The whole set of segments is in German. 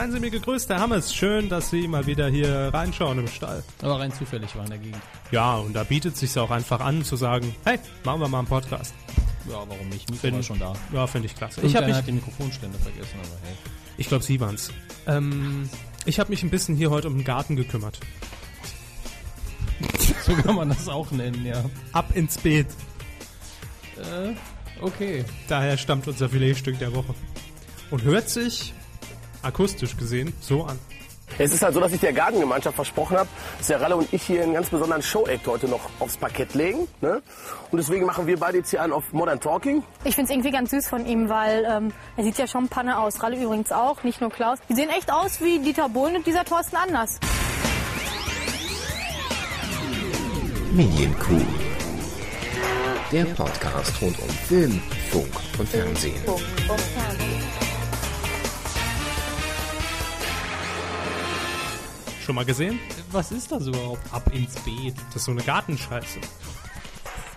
Seien Sie mir gegrüßt, Herr Hammes. Schön, dass Sie mal wieder hier reinschauen im Stall. Aber rein zufällig war in der Gegend. Ja, und da bietet es sich auch einfach an zu sagen, hey, machen wir mal einen Podcast. Ja, warum nicht? Mikro war schon da. Ja, finde ich klasse. Ich Ich habe den Mikrofonständer vergessen, aber hey. ich glaube, Sie waren's. Ähm, ich habe mich ein bisschen hier heute um den Garten gekümmert. So kann man das auch nennen, ja. Ab ins Beet. Äh, okay. Daher stammt unser Filetstück der Woche. Und hört sich, akustisch gesehen, so an. Es ist halt so, dass ich der Gartengemeinschaft versprochen habe, dass der Ralle und ich hier einen ganz besonderen Show-Act heute noch aufs Parkett legen. Ne? Und deswegen machen wir beide jetzt hier einen auf Modern Talking. Ich finde es irgendwie ganz süß von ihm, weil ähm, er sieht ja schon Panne aus. Ralle übrigens auch, nicht nur Klaus. Die sehen echt aus wie Dieter Bohlen und dieser Thorsten Anders. Medienkuh. Der Podcast rund um Film, Funk und Fernsehen. Schon mal gesehen? Was ist das überhaupt? Ab ins Beet. Das ist so eine Gartenscheiße.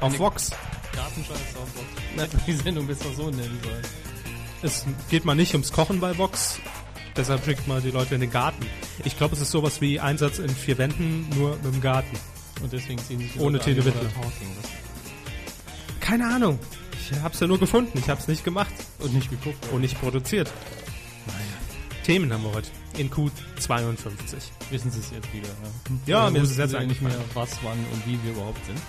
Auf Vox. Gartenscheiß auf Bock. Na, die Sendung besser so nennen sollen. Es geht mal nicht ums Kochen bei Vox. Deshalb schickt man die Leute in den Garten. Ich glaube, es ist sowas wie Einsatz in vier Wänden, nur mit dem Garten. Und deswegen ziehen sich die Ohne. Das- Keine Ahnung. Ich hab's ja nur gefunden. Ich hab's nicht gemacht Und nicht geguckt. und nicht produziert. Themen haben wir heute. In Q52. Wissen Sie es jetzt wieder. Ja, Oder mir ist es jetzt eigentlich nicht mehr, was, wann und wie wir überhaupt sind.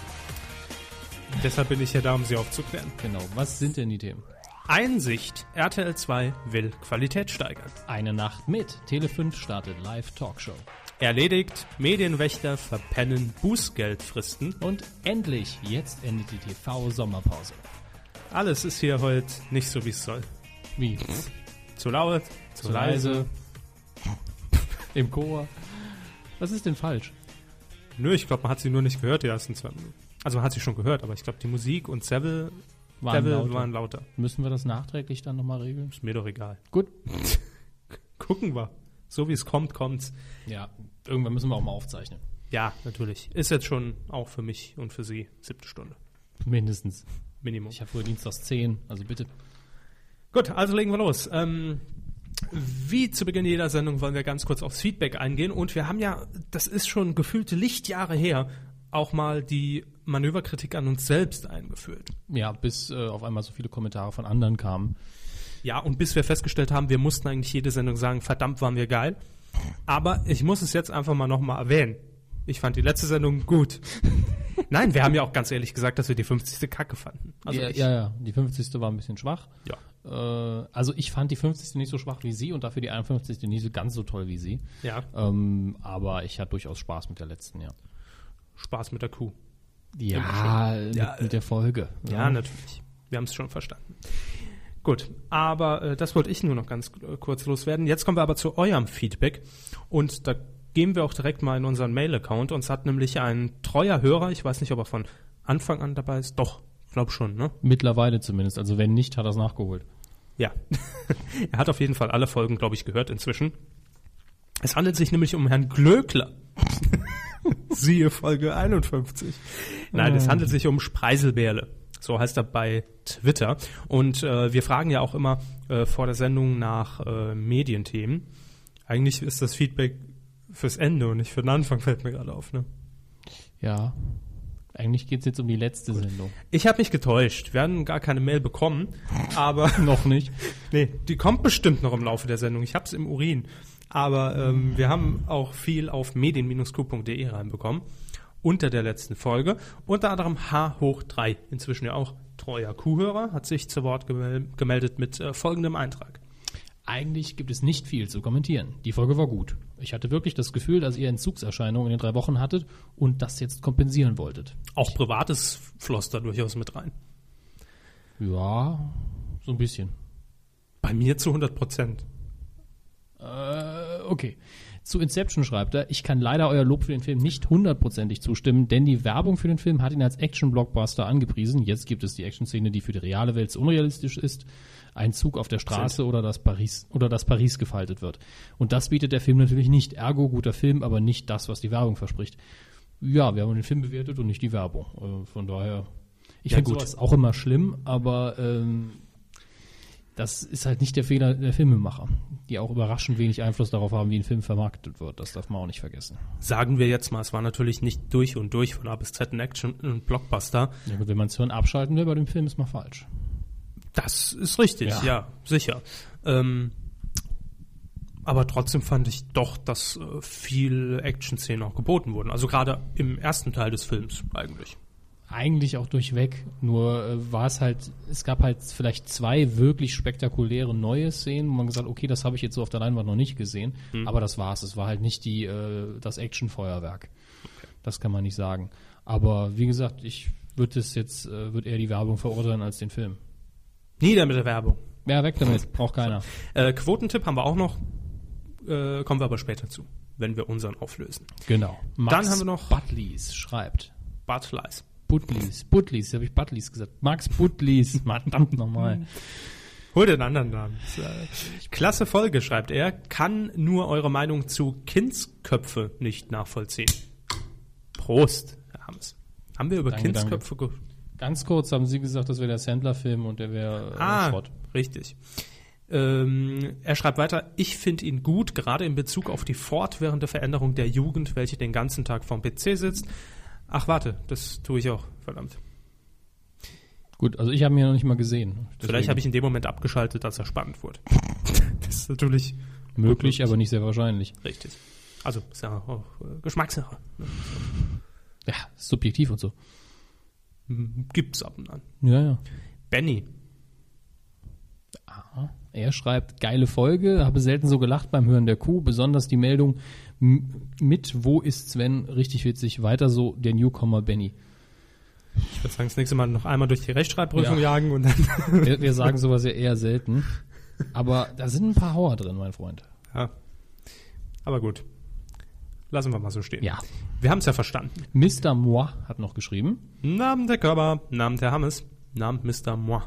Deshalb bin ich ja da, um sie aufzuklären. Genau. Was sind denn die Themen? Einsicht. RTL 2 will Qualität steigern. Eine Nacht mit. Tele 5 startet Live-Talkshow. Erledigt. Medienwächter verpennen Bußgeldfristen. Und endlich, jetzt endet die TV-Sommerpause. Alles ist hier heute nicht so, wie es soll. Wie? Zu laut, zu, leise. Im Chor. Was ist denn falsch? Nö, ich glaube, man hat sie nur nicht gehört, die ersten zwei Minuten. Also man hat sie schon gehört, aber ich glaube, die Musik und Seville Waren Devil lauter. waren lauter. Müssen wir das nachträglich dann nochmal regeln? Ist mir doch egal. Gut. Gucken wir. So wie es kommt, kommt's. Ja, irgendwann müssen wir auch mal aufzeichnen. Ja, natürlich. Ist jetzt schon auch für mich und für Sie siebte Stunde. Mindestens. Minimum. Ich habe früher Dienstags 10, also bitte. Gut, also legen wir los. Ähm, wie zu Beginn jeder Sendung wollen wir ganz kurz aufs Feedback eingehen. Und wir haben ja, das ist schon gefühlte Lichtjahre her, auch mal die Manöverkritik an uns selbst eingeführt. Ja, bis äh, auf einmal so viele Kommentare von anderen kamen. Ja, und bis wir festgestellt haben, wir mussten eigentlich jede Sendung sagen, verdammt waren wir geil. Aber ich muss es jetzt einfach mal nochmal erwähnen. Ich fand die letzte Sendung gut. Nein, wir haben ja auch ganz ehrlich gesagt, dass wir die 50. Kacke fanden. Also ja, ich, ja, ja, die 50. war ein bisschen schwach. Ja. Äh, also ich fand die 50. nicht so schwach wie sie und dafür die 51. nicht so ganz so toll wie sie. ja, Ähm, aber ich hatte durchaus Spaß mit der letzten, ja. Spaß mit der Kuh. Ja, mit, Ja, mit der Folge. Ja, natürlich. Wir haben es schon verstanden. Gut, aber äh, das wollte ich nur noch ganz äh, kurz loswerden. Jetzt kommen wir aber zu eurem Feedback und da gehen wir auch direkt mal in unseren Mail-Account. Uns hat nämlich ein treuer Hörer, ich weiß nicht, ob er von Anfang an dabei ist, doch, glaub schon, ne? Mittlerweile zumindest. Also wenn nicht, hat er es nachgeholt. Ja. er hat auf jeden Fall alle Folgen, glaube ich, gehört inzwischen. Es handelt sich nämlich um Herrn Glöckler. Siehe Folge 51. Nein, es handelt sich um Spreiselbärle. So heißt er bei Twitter. Und äh, wir fragen ja auch immer äh, vor der Sendung nach äh, Medienthemen. Eigentlich ist das Feedback fürs Ende und nicht für den Anfang, fällt mir gerade auf. Ne? Ja. Eigentlich geht's jetzt um die letzte Sendung. Ich habe mich getäuscht. Wir haben gar keine Mail bekommen, aber Noch nicht. Nee, die kommt bestimmt noch im Laufe der Sendung. Ich hab's im Urin. Aber ähm, wir haben auch viel auf medien-q.de reinbekommen. Unter der letzten Folge. Unter anderem H hoch 3, inzwischen ja auch treuer Kuhhörer, hat sich zu Wort gemel gemeldet mit äh, folgendem Eintrag. Eigentlich gibt es nicht viel zu kommentieren. Die Folge war gut. Ich hatte wirklich das Gefühl, dass ihr Entzugserscheinungen in den drei Wochen hattet und das jetzt kompensieren wolltet. Auch Privates floss da durchaus mit rein. Ja, so ein bisschen. Bei mir zu 100 Prozent. Äh, okay. Zu Inception schreibt er, ich kann leider euer Lob für den Film nicht hundertprozentig zustimmen, denn die Werbung für den Film hat ihn als Action-Blockbuster angepriesen. Jetzt gibt es die Action-Szene, die für die reale Welt so unrealistisch ist. Ein Zug auf der Straße oder das Paris oder das Paris gefaltet wird. Und das bietet der Film natürlich nicht. Ergo guter Film, aber nicht das, was die Werbung verspricht. Ja, wir haben den Film bewertet und nicht die Werbung. Äh, von daher, ich Ja, finde sowas auch immer schlimm, aber ähm, das ist halt nicht der Fehler der Filmemacher. die auch überraschend wenig Einfluss darauf haben, wie ein Film vermarktet wird. Das darf man auch nicht vergessen. Sagen wir jetzt mal, es war natürlich nicht durch und durch von A bis Z ein Action und Blockbuster. Ja, gut, wenn man das Hirn abschalten will bei dem Film, ist man falsch. Das ist richtig, Ja. ja, sicher. Ähm, aber trotzdem fand ich doch, dass äh, viel Action-Szenen auch geboten wurden. Also gerade im ersten Teil des Films eigentlich. Eigentlich auch durchweg, nur äh, war es halt, es gab halt vielleicht zwei wirklich spektakuläre neue Szenen, wo man gesagt, okay, das habe ich jetzt so auf der Leinwand noch nicht gesehen, aber das war's. Es war halt nicht die äh, das Actionfeuerwerk. Das kann man nicht sagen. Aber wie gesagt, ich würde es jetzt äh, würde eher die Werbung verurteilen als den Film. Nieder mit der Werbung. Ja, weg damit, braucht keiner. Äh, Quotentipp haben wir auch noch, äh, kommen wir aber später zu, wenn wir unseren auflösen. Genau. Dann haben wir noch- Buttleys schreibt. Bartleys. Buttleys, Buttleys, habe ich Buttleys gesagt. Max Buttleys, verdammt nochmal. Hol den anderen Namen. Klasse Folge, schreibt er. Kann nur eure Meinung zu Kindsköpfe nicht nachvollziehen. Prost, Herr Hammes. Haben wir über Danke, Kindsköpfe ge Ganz kurz haben Sie gesagt, das wäre der Sandler-Film und der wäre äh, Ah, Schrott. richtig. Ähm, er schreibt weiter, ich finde ihn gut, gerade in Bezug auf die fortwährende Veränderung der Jugend, welche den ganzen Tag vorm PC sitzt. Ach, warte, das tue ich auch, verdammt. Gut, also ich habe ihn ja noch nicht mal gesehen. Vielleicht habe ich in dem Moment abgeschaltet, als er spannend wurde. das ist natürlich möglich, aber nicht sehr wahrscheinlich. richtig. Also, ist ja auch äh, Geschmackssache. Ja, subjektiv und so. Gibt's ab und an. Ja, ja. Benny, Er schreibt, geile Folge, habe selten so gelacht beim Hören der Kuh, besonders die Meldung mit Wo ist Sven? Richtig witzig. Weiter so, der Newcomer Benny. ich würde sagen, das nächste Mal noch einmal durch die Rechtschreibprüfung Ja. jagen und dann. Wir, wir sagen sowas ja eher selten. Aber da sind ein paar Hauer drin, mein Freund. ja. Aber gut. Lassen wir mal so stehen. Ja. Wir haben es ja verstanden. Mr. Moi hat noch geschrieben. Namen der Körper, Namen der Hammes, Namen Mr. Moi.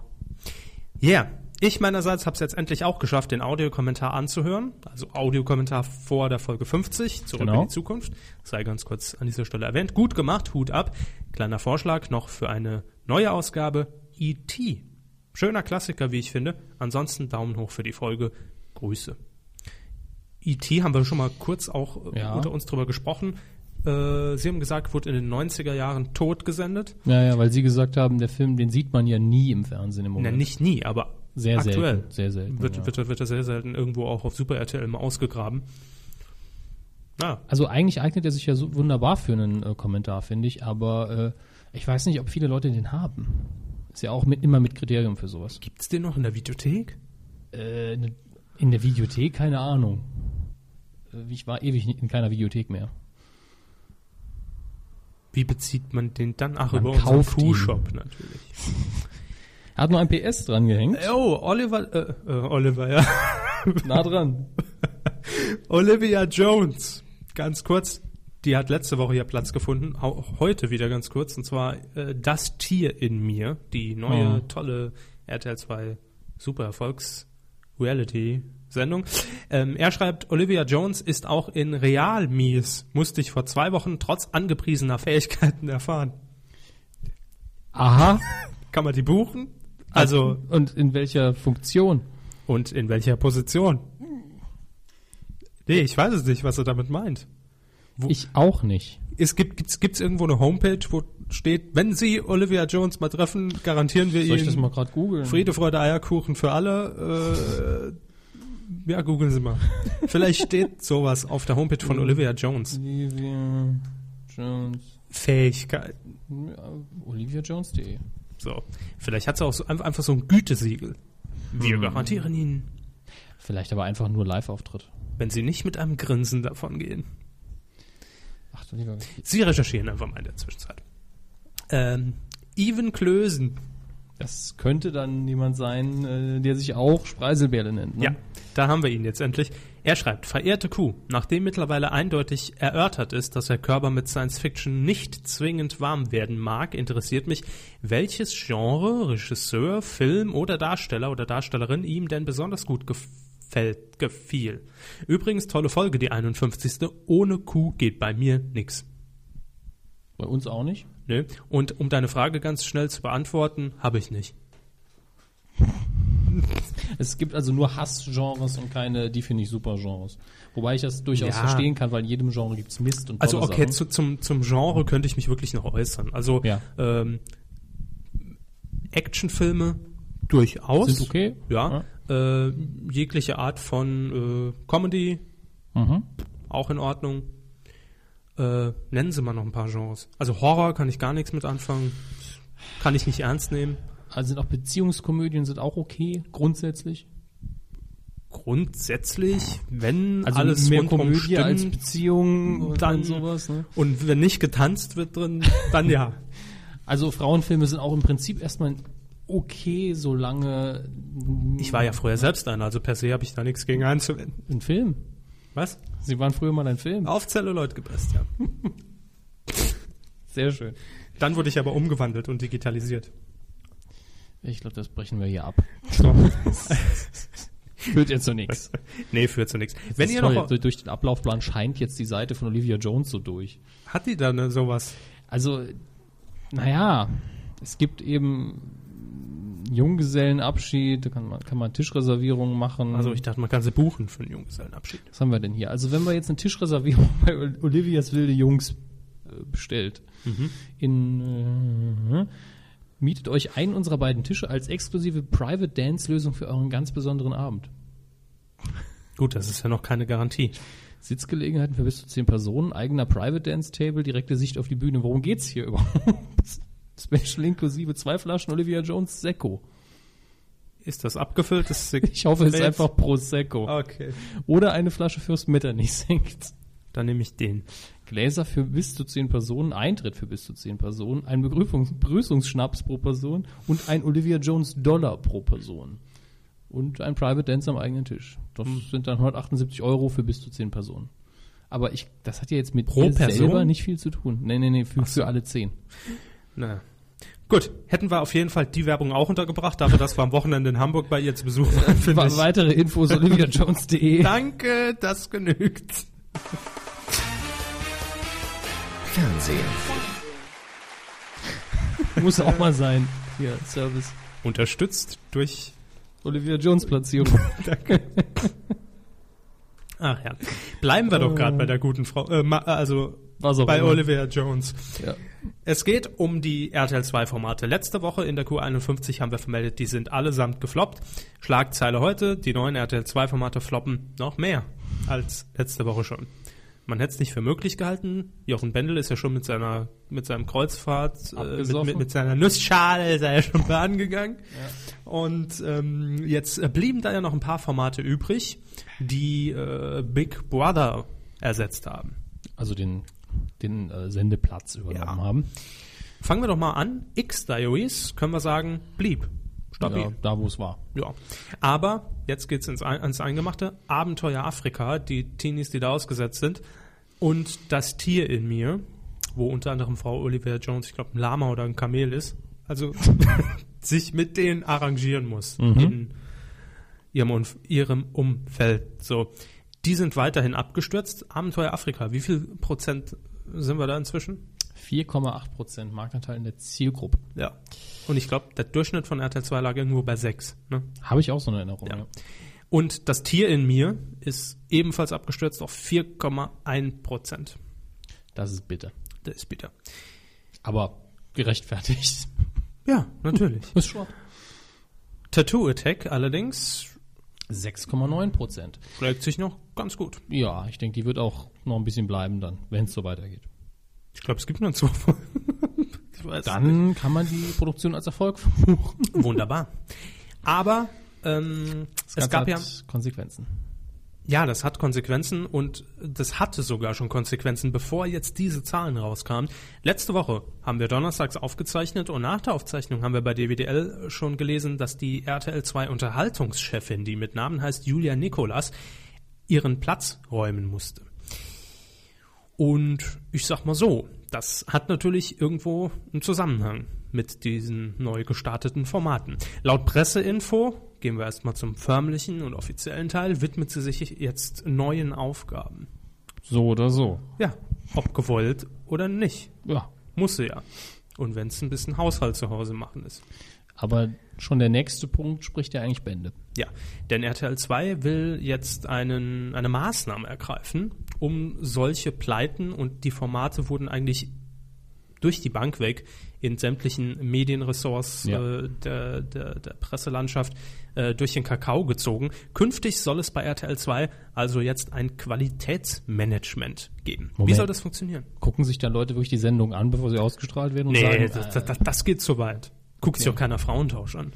Yeah. Ich meinerseits habe es jetzt endlich auch geschafft, den Audiokommentar anzuhören. Also Audiokommentar vor der Folge 50, zurück Genau. in die Zukunft. Sei ganz kurz an dieser Stelle erwähnt. Gut gemacht, Hut ab. Kleiner Vorschlag noch für eine neue Ausgabe E.T. Schöner Klassiker, wie ich finde. Ansonsten Daumen hoch für die Folge. Grüße. E.T. haben wir schon mal kurz auch äh, Ja. unter uns drüber gesprochen. Äh, Sie haben gesagt, wurde in den 90er Jahren tot gesendet. Ja, ja, weil Sie gesagt haben, der Film, den sieht man ja nie im Fernsehen im Na, Moment. nicht nie, aber Sehr aktuell. selten, sehr selten, Wird, ja. wird, wird er sehr selten irgendwo auch auf Super RTL mal ausgegraben. Na, Also eigentlich eignet er sich ja so wunderbar für einen äh, Kommentar, finde ich, aber äh, ich weiß nicht, ob viele Leute den haben. Ist ja auch mit, immer mit Kriterium für sowas. gibt's den noch in der Videothek? Äh, ne- in der Videothek, keine Ahnung. Äh, Ich war ewig in keiner Videothek mehr. Wie bezieht man den dann? Ach, Man über unseren. Q-Shop natürlich. Er hat nur ein PS dran gehängt. Oh, Oliver, äh, äh, Oliver, ja. Nah dran. Olivia Jones. Ganz kurz, die hat letzte Woche ja Platz gefunden, auch heute wieder ganz kurz, und zwar äh, Das Tier in mir, die neue, Oh. tolle RTL 2 Super Erfolgs Reality Sendung. Ähm, er schreibt, Olivia Jones ist auch in Real mies, musste ich vor zwei Wochen trotz angepriesener Fähigkeiten erfahren. Aha. Kann man die buchen? Also, Und in welcher Funktion? und in welcher Position? Nee, ich weiß es nicht, was er damit meint. Ich auch nicht. es gibt gibt's, gibt's irgendwo eine Homepage, wo steht, wenn Sie Olivia Jones mal treffen, garantieren wir Soll ich das mal Ihnen? Friede, Freude, Eierkuchen für alle. Äh, ja, googeln Sie mal. Vielleicht steht sowas auf der Homepage von Olivia Jones. Olivia Jones. Fähigkeiten. Ja, OliviaJones.de. So. Vielleicht hat sie auch so, einfach so ein Gütesiegel. Wir garantieren Ihnen, Vielleicht aber einfach nur Live-Auftritt. wenn Sie nicht mit einem Grinsen davon gehen. Ach du lieber. Sie recherchieren einfach mal in der Zwischenzeit. Ähm, Even Klösen. Das könnte dann jemand sein, äh, der sich auch Spreiselbärle nennt. Ne? Ja, da haben wir ihn jetzt endlich. Er schreibt, verehrte Kuh, nachdem mittlerweile eindeutig erörtert ist, dass Herr Körber mit Science Fiction nicht zwingend warm werden mag, interessiert mich, welches Genre, Regisseur, Film oder Darsteller oder Darstellerin ihm denn besonders gut gefällt, gefiel. Übrigens, tolle Folge, die 51. Ohne Kuh geht bei mir nix. Bei uns auch nicht. Ne? Und um deine Frage ganz schnell zu beantworten, habe ich nicht. Es gibt also nur Hassgenres und keine, die finde ich super Genres. Wobei ich das durchaus Ja. verstehen kann, weil in jedem Genre gibt's Mist und Also okay, zu, zum, zum Genre könnte ich mich wirklich noch äußern. Also Ja. ähm, Actionfilme durchaus. Sind okay. Ja. Äh, jegliche Art von äh, Comedy Mhm. auch in Ordnung. Äh, nennen Sie mal noch ein paar Genres. Also Horror kann ich gar nichts mit anfangen. Kann ich nicht ernst nehmen. Also sind auch Beziehungskomödien sind auch okay, grundsätzlich. Grundsätzlich, wenn Also alles mehr Komödie stimmt, als Beziehung dann sowas. Ne? und wenn nicht getanzt wird drin, dann ja. Also Frauenfilme sind auch im Prinzip erstmal okay, solange Ich war ja früher selbst einer, also per se habe ich da nichts gegen einzuwenden. ein Film. Was? Sie waren früher mal ein Film. Auf Celluloid gepresst, ja. Sehr schön. Dann wurde ich aber umgewandelt und digitalisiert. Ich glaube, das brechen wir hier ab. Führt jetzt zu nichts. Nee, führt zu nichts. Wenn ihr toll, noch, durch- durch den Ablaufplan scheint jetzt die Seite von Olivia Jones so durch. hat die da ne, sowas? Also, naja, es gibt eben Junggesellenabschied, da kann man, kann man Tischreservierungen machen. Also ich dachte, man kann sie buchen für einen Junggesellenabschied. Was haben wir denn hier? Also wenn wir jetzt eine Tischreservierung bei Ol- Olivias wilde Jungs äh, bestellt, in äh, mietet euch einen unserer beiden Tische als exklusive Private Dance Lösung für euren ganz besonderen Abend. Gut, das ist ja noch keine Garantie. Sitzgelegenheiten für bis zu zehn Personen, eigener Private Dance Table, direkte Sicht auf die Bühne. Worum geht's hier überhaupt? Special inklusive zwei Flaschen Olivia Jones Secco. Ist das abgefüllt? Das Ich hoffe, es ist einfach Prosecco. Okay. Oder eine Flasche Fürst Metternich senkt. Dann nehme ich den. Gläser für bis zu zehn Personen, Eintritt für bis zu zehn Personen, ein Begrüßungs Begrüßungsschnaps pro Person und ein Olivia Jones Dollar pro Person. Und ein Private Dance am eigenen Tisch. Das sind dann 178 Euro für bis zu zehn Personen. Aber ich, das hat ja jetzt mit Pro mir Person? selber nicht viel zu tun. Nee, nee, nee, für, für alle zehn. Na. Gut, hätten wir auf jeden Fall die Werbung auch untergebracht, dafür, dass wir am Wochenende in Hamburg bei ihr zu Besuch waren, finde ich. Weitere Infos oliviajones.de. Danke, das genügt. Fernsehen. Muss auch mal sein. Hier, Service. Unterstützt durch Olivia Jones Platzierung. Ach ja. Bleiben wir doch gerade bei der guten Frau, äh, also Was auch bei immer. Olivia Jones. Ja. Es geht um die RTL 2 Formate. Letzte Woche in der Q51 haben wir vermeldet, die sind allesamt gefloppt. Schlagzeile heute, die neuen RTL 2 Formate floppen noch mehr als letzte Woche schon. Man hätte es nicht für möglich gehalten. Jochen Bendel ist ja schon mit seiner mit seinem Kreuzfahrt, äh, mit, mit, mit seiner Nussschale ist er ja schon baden gegangen. Und ähm, jetzt blieben da ja noch ein paar Formate übrig, die äh, Big Brother ersetzt haben. Also den, den äh, Sendeplatz übernommen Ja. haben. Fangen wir doch mal an. X-Diaries, können wir sagen, blieb. Stabil. Ja, da wo es war. Ja. Aber jetzt geht's ins, ans Eingemachte. Abenteuer Afrika, die Teenies, die da ausgesetzt sind. Und das Tier in mir, wo unter anderem Frau Olivia Jones, ich glaube, ein Lama oder ein Kamel ist. Also sich mit denen arrangieren muss in ihrem, Umf- ihrem Umfeld. So. Die sind weiterhin abgestürzt. Abenteuer Afrika, wie viel Prozent sind wir da inzwischen? 4,8 Prozent Marktanteil in der Zielgruppe. Ja. Und ich glaube, der Durchschnitt von RTL 2 lag irgendwo bei 6. Ne? Habe ich auch so eine Erinnerung. Ja. Ja. Und das Tier in mir ist ebenfalls abgestürzt auf 4,1 Prozent. Das ist bitter. Das ist bitter. Aber gerechtfertigt. Ja, natürlich. Ist schon. Tattoo Attack allerdings 6,9 Prozent. schlägt sich noch ganz gut. Ja, ich denke, die wird auch noch ein bisschen bleiben dann, wenn es so weitergeht. Ich glaube, es gibt nur zwei Folgen. Dann kann man die Produktion als Erfolg verbuchen. Wunderbar. Aber ähm, es gab ja, Konsequenzen. Ja, das hat Konsequenzen und das hatte sogar schon Konsequenzen, bevor jetzt diese Zahlen rauskamen. Letzte Woche haben wir donnerstags aufgezeichnet und nach der Aufzeichnung haben wir bei DWDL schon gelesen, dass die RTL 2 Unterhaltungschefin, die mit Namen heißt Julia Nikolas, ihren Platz räumen musste. Und ich sag mal so, das hat natürlich irgendwo einen Zusammenhang mit diesen neu gestarteten Formaten. Laut Presseinfo, gehen wir erstmal zum förmlichen und offiziellen Teil, widmet sie sich jetzt neuen Aufgaben. So oder so. Ja, ob gewollt oder nicht. Ja. Muss sie ja. Und wenn es ein bisschen Haushalt zu Hause machen ist. Aber schon der nächste Punkt spricht ja eigentlich Bände. Ja, denn RTL 2 will jetzt einen, eine Maßnahme ergreifen, um solche Pleiten und die Formate wurden eigentlich durch die Bank weg in sämtlichen Medienressorts Ja. äh, der, der, der Presselandschaft äh, durch den Kakao gezogen. Künftig soll es bei RTL 2 also jetzt ein Qualitätsmanagement geben. Wie Moment. soll das funktionieren? Gucken sich dann Leute wirklich die Sendung an, bevor sie ausgestrahlt werden und Nee, sagen, das, das, das geht zu weit. Guckt sich auch keiner Frauentausch an.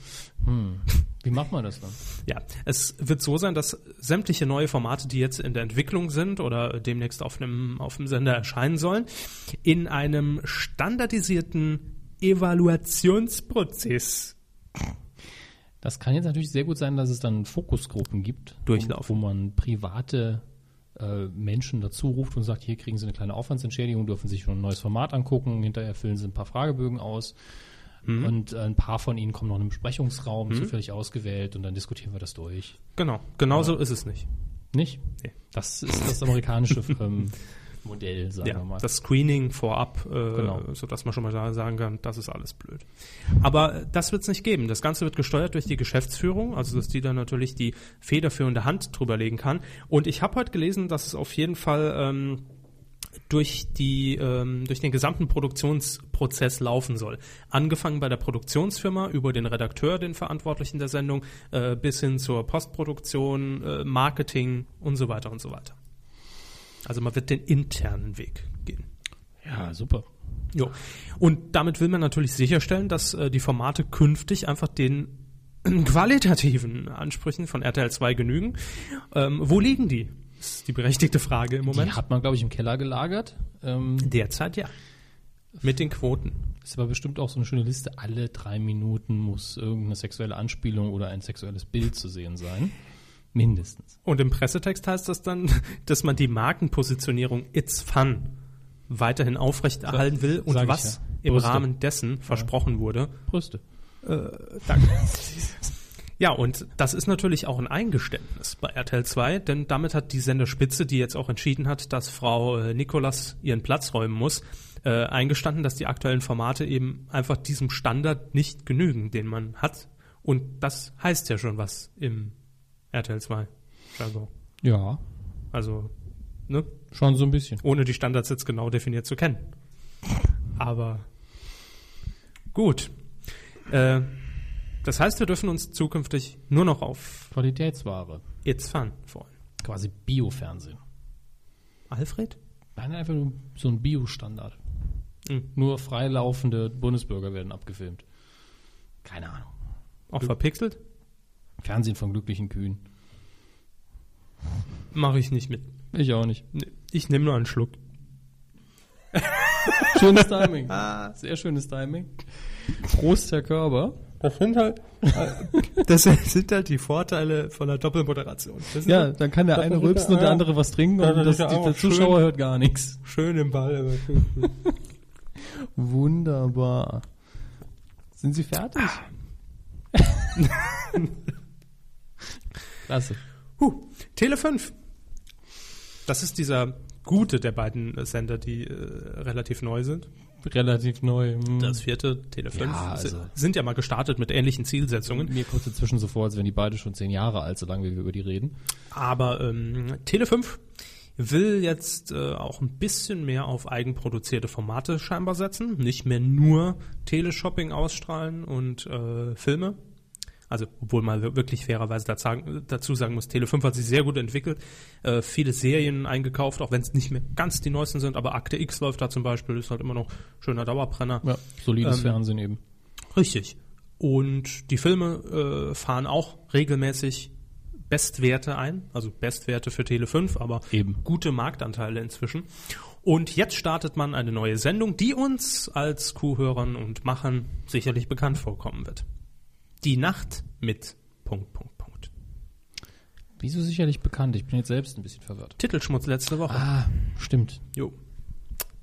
wie macht man das dann? Ja, es wird so sein, dass sämtliche neue Formate, die jetzt in der Entwicklung sind oder demnächst auf einem, auf dem Sender erscheinen sollen, in einem standardisierten Evaluationsprozess Das kann jetzt natürlich sehr gut sein, dass es dann Fokusgruppen gibt, Durchlaufen. wo, wo man private äh, Menschen dazu ruft und sagt, hier kriegen sie eine kleine Aufwandsentschädigung, dürfen sich schon ein neues Format angucken, hinterher füllen sie ein paar Fragebögen aus Mhm. und äh, ein paar von ihnen kommen noch in einen Besprechungsraum, zufällig ausgewählt und dann diskutieren wir das durch. Genau, genau so ist es nicht. Nicht? Nee. Das ist das amerikanische ähm, Modell, sagen Ja, wir mal. das Screening vorab, äh, Genau. sodass man schon mal sagen kann, das ist alles blöd. Aber äh, das wird es nicht geben. Das Ganze wird gesteuert durch die Geschäftsführung, also dass die dann natürlich die federführende Hand drüber legen kann. Und ich habe heute gelesen, dass es auf jeden Fall ähm, durch die ähm, durch den gesamten Produktionsprozess laufen soll. Angefangen bei der Produktionsfirma über den Redakteur, den Verantwortlichen der Sendung, äh, bis hin zur Postproduktion, äh, Marketing und so weiter und so weiter. Also man wird den internen Weg gehen. ja, super. Jo. Und damit will man natürlich sicherstellen, dass äh, die Formate künftig einfach den qualitativen Ansprüchen von RTL 2 genügen. Ähm, wo liegen die? Ist die berechtigte Frage im Die Moment. hat man, glaube ich, im Keller gelagert. Ähm, Derzeit ja. Mit den Quoten. Ist aber bestimmt auch so eine schöne Liste. Alle drei Minuten muss irgendeine sexuelle Anspielung oder ein sexuelles Bild zu sehen sein. Mindestens. Und im Pressetext heißt das dann, dass man die Markenpositionierung It's Fun weiterhin aufrechterhalten will und was ja. im. Rahmen dessen versprochen wurde. Brüste. Danke. Ja, und das ist natürlich auch ein Eingeständnis bei RTL 2, denn damit hat die Senderspitze, die jetzt auch entschieden hat, dass Frau äh, Nikolas ihren Platz räumen muss, äh, eingestanden, dass die aktuellen Formate eben einfach diesem Standard nicht genügen, den man hat. Und das heißt ja schon was im RTL 2 Jargon. Ja, Also, ne? schon so ein bisschen. ohne die Standards jetzt genau definiert zu kennen. Aber gut. Äh, das heißt, wir dürfen uns zukünftig nur noch auf Qualitätsware. It's Fun freuen. Quasi Bio-Fernsehen. Alfred? Nein, einfach nur so ein Bio-Standard. Mhm. Nur freilaufende Bundesbürger werden abgefilmt. Keine Ahnung. Auch verpixelt? Fernsehen von glücklichen Kühen. Mache ich nicht mit. Ich auch nicht. Ich nehme nur einen Schluck. Schönes Timing. Sehr schönes Timing. Prost, Herr Körber. Das sind halt, das sind halt die Vorteile von der Doppelmoderation. Das Ja, halt dann kann der Das eine rülpsen und der andere was trinken Das und das, auch der schön. Zuschauer hört gar nichts. schön im Ball. Wunderbar. Sind Sie fertig? Klasse. Huh, Tele 5. Das ist dieser gute der beiden Sender, die äh, relativ neu sind. Relativ neu. Hm. Das vierte, Tele 5, Ja, also- sind, ja mal gestartet mit ähnlichen Zielsetzungen. Mir kommt inzwischen so vor, als wären die beide schon zehn Jahre alt, solange wir über die reden. Aber ähm, Tele 5 will jetzt äh, auch ein bisschen mehr auf eigenproduzierte Formate scheinbar setzen. Nicht mehr nur Teleshopping ausstrahlen und äh, Filme. Also, obwohl man wir- wirklich fairerweise dazu sagen, muss, Tele 5 hat sich sehr gut entwickelt. Äh, viele Serien eingekauft, auch wenn es nicht mehr ganz die neuesten sind. Aber Akte X läuft da zum Beispiel, ist halt immer noch schöner Dauerbrenner. Ja, solides Ähm, Fernsehen eben. Richtig. Und die Filme äh, fahren auch regelmäßig Bestwerte ein, also Bestwerte für Tele 5, aber Eben. gute Marktanteile inzwischen. Und jetzt startet man eine neue Sendung, die uns als Kuhhörern und Machern sicherlich bekannt vorkommen wird. Die Nacht mit Punkt, Punkt, Punkt. Wieso sicherlich bekannt? Ich bin jetzt selbst ein bisschen verwirrt. Titelschmutz letzte Woche. Ah, stimmt. Jo.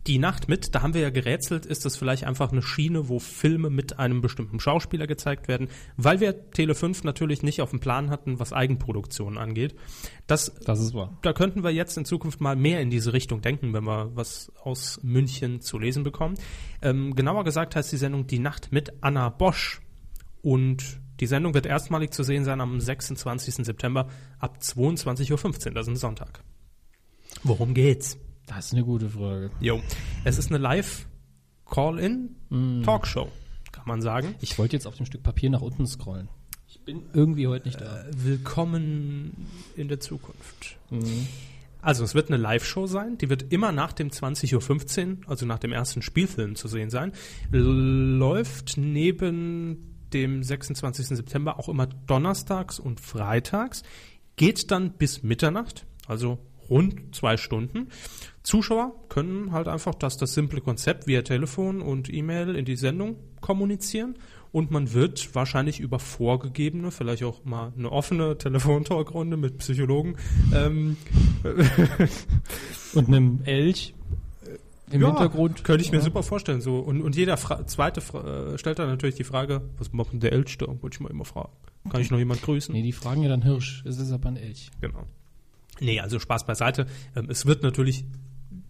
Die Nacht mit, da haben wir ja gerätselt, ist das vielleicht einfach eine Schiene, wo Filme mit einem bestimmten Schauspieler gezeigt werden, weil wir Tele 5 natürlich nicht auf dem Plan hatten, was Eigenproduktionen angeht. Das, Das ist wahr. da könnten wir jetzt in Zukunft mal mehr in diese Richtung denken, wenn wir was aus München zu lesen bekommen. Ähm, genauer gesagt heißt die Sendung Die Nacht mit Anna Bosch. Und Die Sendung wird erstmalig zu sehen sein am 26. September ab 22.15 Uhr, das ist ein Sonntag. Worum geht's? Das ist eine gute Frage. Jo, es ist eine Live-Call-In-Talkshow, kann man sagen. Ich wollte jetzt auf dem Stück Papier nach unten scrollen. Ich bin irgendwie heute nicht da. Äh, willkommen in der Zukunft. Also es wird eine Live-Show sein, die wird immer nach dem 20.15 Uhr, also nach dem ersten Spielfilm zu sehen sein. Läuft neben dem 26. September auch immer donnerstags und freitags, geht dann bis Mitternacht, also rund zwei Stunden. Zuschauer können halt einfach das, das simple Konzept via Telefon und E-Mail in die Sendung kommunizieren und man wird wahrscheinlich über vorgegebene, vielleicht auch mal eine offene Telefontalkrunde mit Psychologen ähm, Und einem Elch im Hintergrund. Könnte ich mir super vorstellen. So. Und, und jeder Fra zweite Fra äh, stellt dann natürlich die Frage, was macht denn der Elch da? Wollte ich mal immer fragen. Kann ich noch jemand grüßen? Nee, die fragen ja dann Hirsch. Es ist aber ein Elch. Genau. Nee, also Spaß beiseite. Ähm, es wird natürlich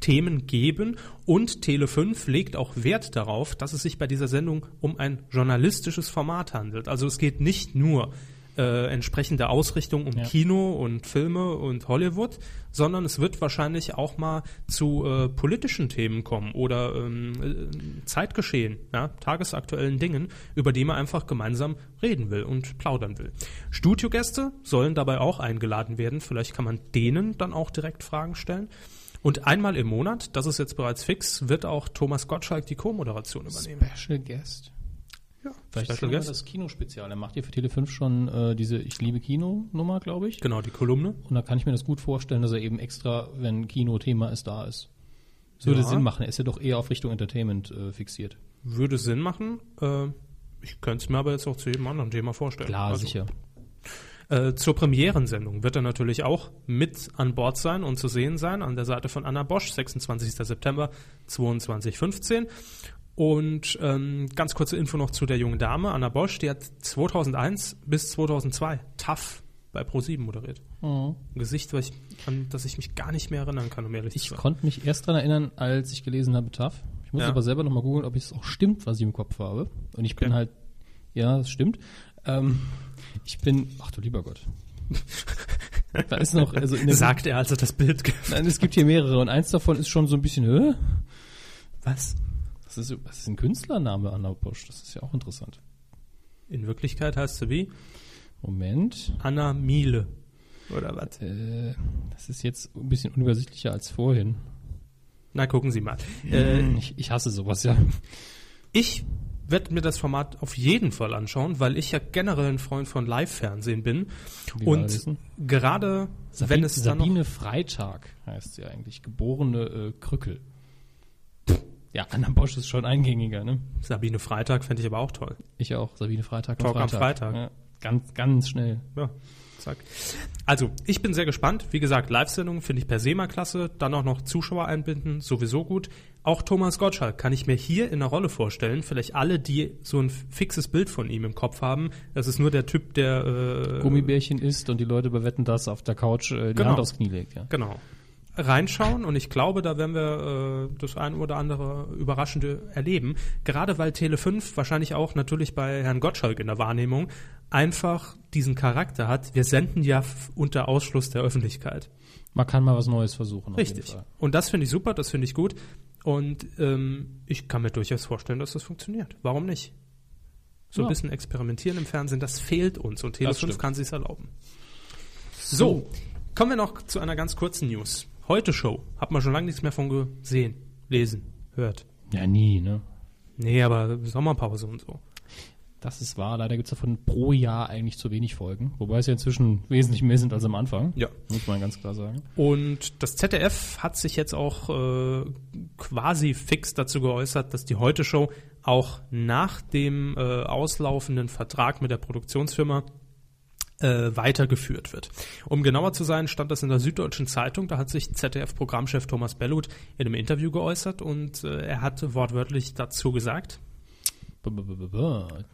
Themen geben und Tele5 legt auch Wert darauf, dass es sich bei dieser Sendung um ein journalistisches Format handelt. Also es geht nicht nur äh, entsprechende Ausrichtung um Ja. Kino und Filme und Hollywood, sondern es wird wahrscheinlich auch mal zu äh, politischen Themen kommen oder ähm, äh, Zeitgeschehen, ja, tagesaktuellen Dingen, über die man einfach gemeinsam reden will und plaudern will. Studiogäste sollen dabei auch eingeladen werden. Vielleicht kann man denen dann auch direkt Fragen stellen. Und einmal im Monat, das ist jetzt bereits fix, wird auch Thomas Gottschalk die Co-Moderation übernehmen. Special Guest. Ja, Vielleicht Special Guest. das Kinospezial. Er macht ja für Tele5 schon äh, diese Ich liebe Kino-Nummer, glaube ich. Genau, die Kolumne. Und da kann ich mir das gut vorstellen, dass er eben extra, wenn Kino-Thema ist, da ist. Das würde Ja. Sinn machen. Er ist ja doch eher auf Richtung Entertainment äh, fixiert. Würde Sinn machen. Äh, ich könnte es mir aber jetzt auch zu jedem anderen Thema vorstellen. Klar, Also, sicher. Äh, zur Premierensendung wird er natürlich auch mit an Bord sein und zu sehen sein an der Seite von Anna Bosch, 26. September 2215. Und ähm, ganz kurze Info noch zu der jungen Dame, Anna Bosch, die hat 2001 bis 2002 TAF bei Pro7 moderiert. Ein Gesicht, ich, an das ich mich gar nicht mehr erinnern kann, um ehrlich Ich zu sein. konnte mich erst daran erinnern, als ich gelesen habe, TAF. Ich muss Ja. aber selber nochmal googeln, ob es auch stimmt, was ich im Kopf habe. Und ich bin Okay. halt, ja, das stimmt. Ähm, ich bin, ach du lieber Gott. da ist noch, also in der Sagt er, als er das Bild Nein, es gibt hier mehrere und eins davon ist schon so ein bisschen, hä? Was? Das ist, das ist ein Künstlername, Anna Bosch. Das ist ja auch interessant. In Wirklichkeit heißt sie wie? Moment. Anna Miele. Oder was? Äh, das ist jetzt ein bisschen unübersichtlicher als vorhin. Na, gucken Sie mal. Äh, Ich, ich hasse sowas, ja. Ich werde mir das Format auf jeden Fall anschauen, weil ich ja generell ein Freund von Live-Fernsehen bin. Wie Und gerade wenn es dann Sabine Freitag heißt sie eigentlich. Geborene äh, Krückel. Ja, Anna Bosch ist schon eingängiger, ne? Sabine Freitag fände ich aber auch toll. Ich auch. Sabine Freitag Talk am Freitag. Ja, ganz, ganz schnell. Ja, zack. Also, ich bin sehr gespannt. Wie gesagt, Live-Sendung finde ich per se mal klasse. Dann auch noch Zuschauer einbinden, sowieso gut. Auch Thomas Gottschalk kann ich mir hier in der Rolle vorstellen. Vielleicht alle, die so ein fixes Bild von ihm im Kopf haben. Das ist nur der Typ, der äh, Gummibärchen isst und die Leute bewetten das auf der Couch äh, die Genau. Hand aufs Knie legt, ja. Genau. Reinschauen und ich glaube, da werden wir äh, das ein oder andere Überraschende erleben. Gerade weil Tele5 wahrscheinlich auch natürlich bei Herrn Gottschalk in der Wahrnehmung einfach diesen Charakter hat. Wir senden ja unter Ausschluss der Öffentlichkeit. Man kann mal was Neues versuchen. Richtig. Und das finde ich super, das finde ich gut. Und ähm, ich kann mir durchaus vorstellen, dass das funktioniert. Warum nicht? So Ja. ein bisschen experimentieren im Fernsehen, das fehlt uns und Das Tele5 stimmt. kann sich erlauben. So, kommen wir noch zu einer ganz kurzen News. Heute Show. Hat man schon lange nichts mehr von gesehen, lesen, hört. Ja, nie, ne? Nee, aber Sommerpause und so. Das ist wahr. Leider gibt es davon pro Jahr eigentlich zu wenig Folgen. Wobei es ja inzwischen wesentlich mehr sind als am Anfang. Ja. Muss man ganz klar sagen. Und das ZDF hat sich jetzt auch äh, quasi fix dazu geäußert, dass die Heute-Show auch nach dem äh, auslaufenden Vertrag mit der Produktionsfirma äh, weitergeführt wird. Um genauer zu sein, stand das in der Süddeutschen Zeitung. Da hat sich ZDF-Programmchef Thomas Bellut in einem Interview geäußert und äh, er hat wortwörtlich dazu gesagt, B -b -b -b -b.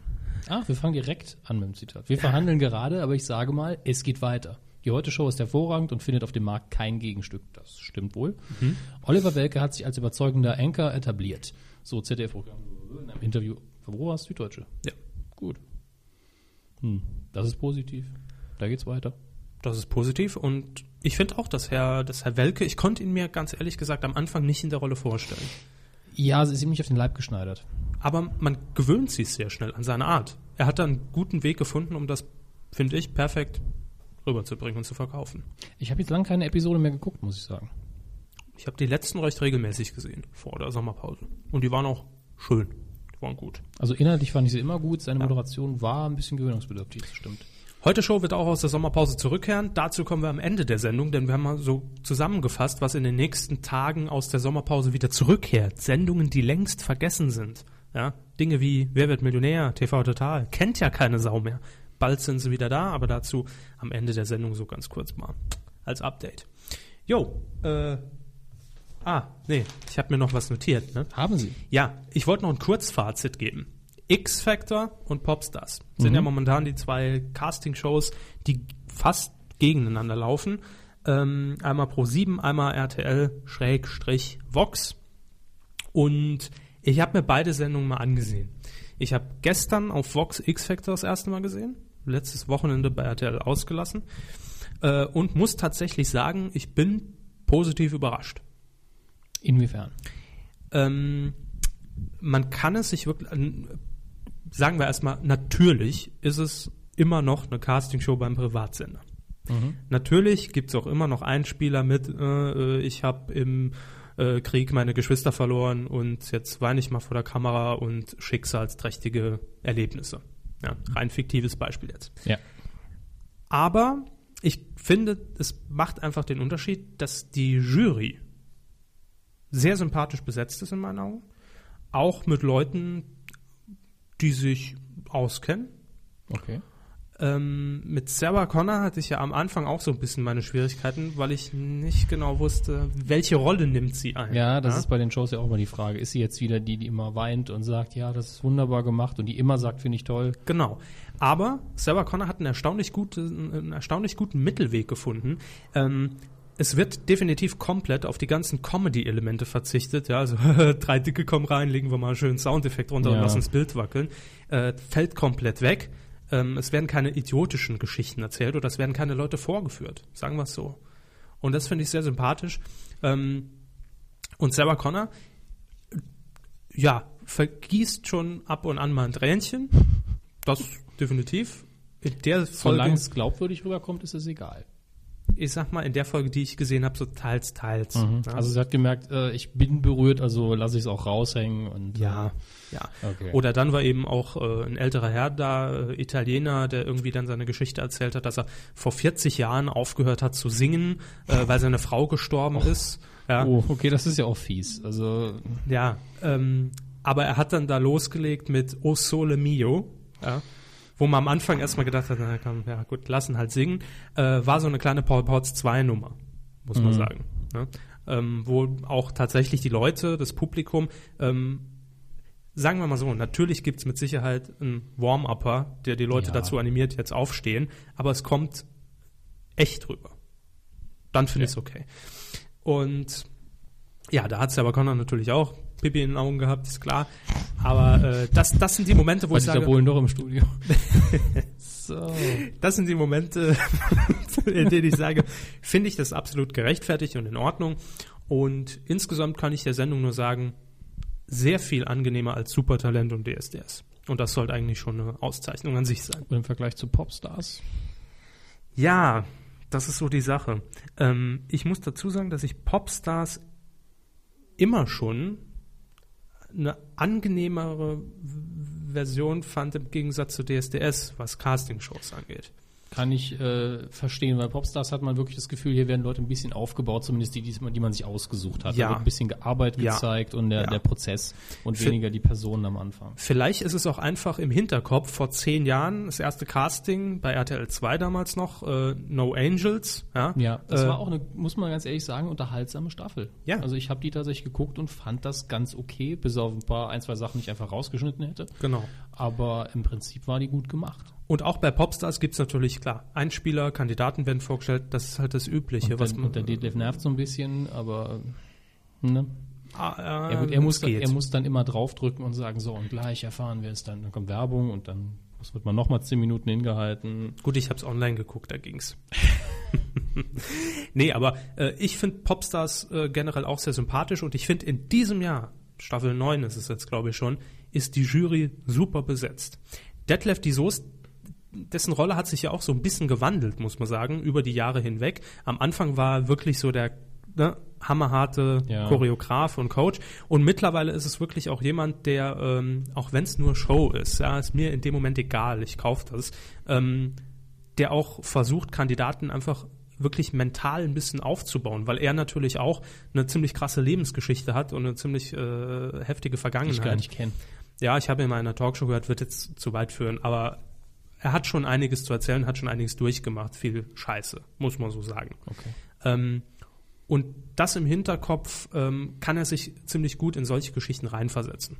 Ah, wir fangen direkt an mit dem Zitat. Wir verhandeln gerade, aber ich sage mal, es geht weiter. Die Heute-Show ist hervorragend und findet auf dem Markt kein Gegenstück. Das stimmt wohl. Oliver Welke hat sich als überzeugender Anchor etabliert. So ZDF-Programm in einem Interview. Wo war es? Süddeutsche. ja, Gut. Hm. Das ist positiv. Da geht's weiter. Das ist positiv und ich finde auch, dass Herr, dass Herr Welke, ich konnte ihn mir ganz ehrlich gesagt am Anfang nicht in der Rolle vorstellen. Ja, sie ist ihm nicht auf den Leib geschneidert. Aber man gewöhnt sich sehr schnell an seine Art. Er hat da einen guten Weg gefunden, um das, finde ich, perfekt rüberzubringen und zu verkaufen. Ich habe jetzt lange keine Episode mehr geguckt, muss ich sagen. Ich habe die letzten recht regelmäßig gesehen, vor der Sommerpause. Und die waren auch schön. Die waren gut. Also inhaltlich fand ich sie immer gut. Seine Moderation war ein bisschen gewöhnungsbedürftig, das stimmt. Heute Show wird auch aus der Sommerpause zurückkehren. Dazu kommen wir am Ende der Sendung, denn wir haben mal so zusammengefasst, was in den nächsten Tagen aus der Sommerpause wieder zurückkehrt. Sendungen, die längst vergessen sind. Ja, Dinge wie Wer wird Millionär, TV Total, kennt ja keine Sau mehr. Bald sind sie wieder da, aber dazu am Ende der Sendung so ganz kurz mal als Update. Jo, äh, ah, nee, ich habe mir noch was notiert, ne? Haben sie? Ja, ich wollte noch ein Kurzfazit geben. X-Factor und Popstars sind ja momentan die zwei Casting-Shows, die fast gegeneinander laufen. Ähm, einmal Pro 7, einmal RTL Schrägstrich Vox. Und ich habe mir beide Sendungen mal angesehen. Ich habe gestern auf Vox X-Factor das erste Mal gesehen, letztes Wochenende bei RTL ausgelassen äh, und muss tatsächlich sagen, ich bin positiv überrascht. Inwiefern? Ähm, man kann es sich wirklich, sagen wir erstmal, natürlich ist es immer noch eine Castingshow beim Privatsender. Natürlich gibt es auch immer noch Einspieler mit, äh, ich habe im äh, Krieg meine Geschwister verloren und jetzt weine ich mal vor der Kamera und schicksalsträchtige Erlebnisse. Ja, rein fiktives Beispiel jetzt. Ja. Aber ich finde, es macht einfach den Unterschied, dass die Jury sehr sympathisch besetzt ist in meinen Augen. Auch mit Leuten, die sich auskennen. Okay. Ähm, mit Sarah Connor hatte ich ja am Anfang auch so ein bisschen meine Schwierigkeiten, weil ich nicht genau wusste, welche Rolle nimmt sie ein. Ja, das ist bei den Shows ja auch immer die Frage. Ist sie jetzt wieder die, die immer weint und sagt, ja, das ist wunderbar gemacht und die immer sagt, finde ich toll? Genau. Aber Sarah Connor hat einen erstaunlich, gute, einen erstaunlich guten Mittelweg gefunden. Ähm, es wird definitiv komplett auf die ganzen Comedy-Elemente verzichtet. Ja, also drei Dicke kommen rein, legen wir mal einen schönen Soundeffekt runter und Ja. lassen das Bild wackeln. Äh, fällt komplett weg. Ähm, es werden keine idiotischen Geschichten erzählt oder es werden keine Leute vorgeführt. Sagen wir es so. Und das finde ich sehr sympathisch. Ähm, und Sarah Connor, ja, vergießt schon ab und an mal ein Tränchen. Das definitiv. In der Folge, Solange es glaubwürdig rüberkommt, ist es egal. Ich sag mal, in der Folge, die ich gesehen habe, so teils, teils. Ja. Also sie hat gemerkt, äh, ich bin berührt, also lasse ich es auch raushängen und ja, ja. Okay. Oder dann war eben auch äh, ein älterer Herr da, äh, Italiener, der irgendwie dann seine Geschichte erzählt hat, dass er vor 40 Jahren aufgehört hat zu singen, äh, weil seine Frau gestorben ist. Ja, Oh, okay, das ist ja auch fies. Also ja ähm, aber er hat dann da losgelegt mit O Sole Mio, ja, wo man am Anfang erstmal gedacht hat, na komm, ja gut, lassen halt singen, äh, war so eine kleine Paul Potts 2 Nummer, muss man sagen. Ne? Ähm, wo auch tatsächlich die Leute, das Publikum, ähm, sagen wir mal so, natürlich gibt's mit Sicherheit einen Warm-Upper, der die Leute Ja. dazu animiert, jetzt aufstehen, aber es kommt echt rüber. Dann finde Ja. ich's okay. Und ja, da hat Sarah Connor natürlich auch Pipi in den Augen gehabt, ist klar. Aber äh, das, das sind die Momente, wo war ich sage, Bohlen doch im Studio. so. das sind die Momente, in denen ich sage, finde ich das absolut gerechtfertigt und in Ordnung. Und insgesamt kann ich der Sendung nur sagen, sehr viel angenehmer als Supertalent und DSDS. Und das sollte eigentlich schon eine Auszeichnung an sich sein. Und im Vergleich zu Popstars. Ja, das ist so die Sache. Ähm, ich muss dazu sagen, dass ich Popstars immer schon eine angenehmere Version fand im Gegensatz zu DSDS, was Castingshows angeht. Kann ich äh, verstehen, weil Popstars hat man wirklich das Gefühl, hier werden Leute ein bisschen aufgebaut, zumindest die, die, die man sich ausgesucht hat. Ja. Da wird ein bisschen Arbeit Ja. gezeigt und der, Ja. der Prozess und Für- weniger die Personen am Anfang. Vielleicht ist es auch einfach im Hinterkopf vor zehn Jahren, das erste Casting bei RTL 2 damals noch, äh, No Angels. Ja, Ja, das äh, war auch eine, muss man ganz ehrlich sagen, unterhaltsame Staffel. Ja. Also ich habe die tatsächlich geguckt und fand das ganz okay, bis auf ein paar, ein, zwei Sachen, die ich einfach rausgeschnitten hätte. Genau. Aber im Prinzip war die gut gemacht. Und auch bei Popstars gibt's natürlich, klar, Einspieler, Kandidaten werden vorgestellt, das ist halt das Übliche. Und, was der, man, und der Detlef nervt so ein bisschen, aber ne? ah, äh, er, er, muss, es er muss dann immer draufdrücken und sagen, so und gleich erfahren wir es dann. Dann kommt Werbung und dann Es wird mal nochmal zehn Minuten hingehalten. Gut, ich habe es online geguckt, da ging's. nee, aber äh, ich finde Popstars äh, generell auch sehr sympathisch und ich finde in diesem Jahr, Staffel 9 ist es jetzt glaube ich schon, ist die Jury super besetzt. Detlef die Soest, dessen Rolle hat sich ja auch so ein bisschen gewandelt, muss man sagen, über die Jahre hinweg. Am Anfang war er wirklich so der ne, hammerharte Ja. Choreograf und Coach und mittlerweile ist es wirklich auch jemand, der, ähm, auch wenn es nur Show ist, ja, ist mir in dem Moment egal, ich kaufe das, ähm, der auch versucht, Kandidaten einfach wirklich mental ein bisschen aufzubauen, weil er natürlich auch eine ziemlich krasse Lebensgeschichte hat und eine ziemlich äh, heftige Die ich Vergangenheit. gar nicht kenne. Ja, ich habe in einer Talkshow gehört, wird jetzt zu weit führen, aber er hat schon einiges zu erzählen, hat schon einiges durchgemacht, viel Scheiße, muss man so sagen. Okay. Ähm, und das im Hinterkopf ähm, kann er sich ziemlich gut in solche Geschichten reinversetzen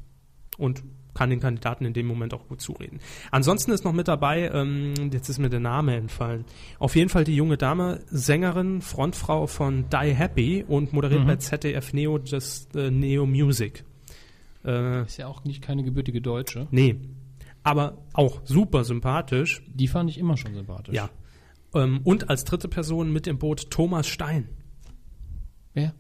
und kann den Kandidaten in dem Moment auch gut zureden. Ansonsten ist noch mit dabei, ähm, jetzt ist mir der Name entfallen, auf jeden Fall die junge Dame, Sängerin, Frontfrau von Die Happy und moderiert bei ZDF Neo das äh, Neo Music. Äh, Ist ja auch nicht keine gebürtige Deutsche. nee, aber auch super sympathisch. Die fand ich immer schon sympathisch. Ja. Ähm, und als dritte Person mit im Boot Thomas Stein. Wer?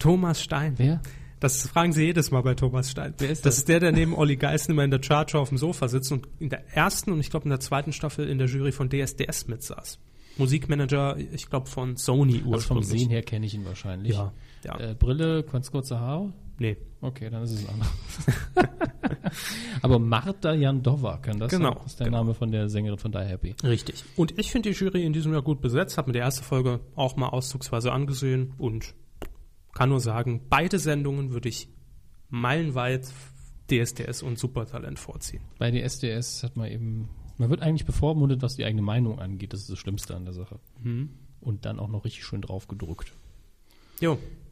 Thomas Stein. Wer? Das fragen sie jedes Mal bei Thomas Stein. Wer ist das das? ist der, der neben Olli Geißen immer in der Chartshow auf dem Sofa sitzt und in der ersten und ich glaube in der zweiten Staffel in der Jury von DSDS mitsaß. Musikmanager, ich glaube von Sony Also vom ursprünglich. Sehen her kenne ich ihn wahrscheinlich. Ja, ja. Äh, Brille, ganz kurze Haare. Nee, Okay, dann ist es ein anderer. Aber Marta Jandova kann das Genau, sein? Das ist der genau. Name von der Sängerin von Die Happy. richtig. Und ich finde die Jury in diesem Jahr gut besetzt, habe mir die erste Folge auch mal auszugsweise angesehen und kann nur sagen, beide Sendungen würde ich meilenweit DSDS und Supertalent vorziehen. Bei der SDS hat man eben, man wird eigentlich bevormundet, was die eigene Meinung angeht. Das ist das Schlimmste an der Sache. Mhm. Und dann auch noch richtig schön drauf gedrückt.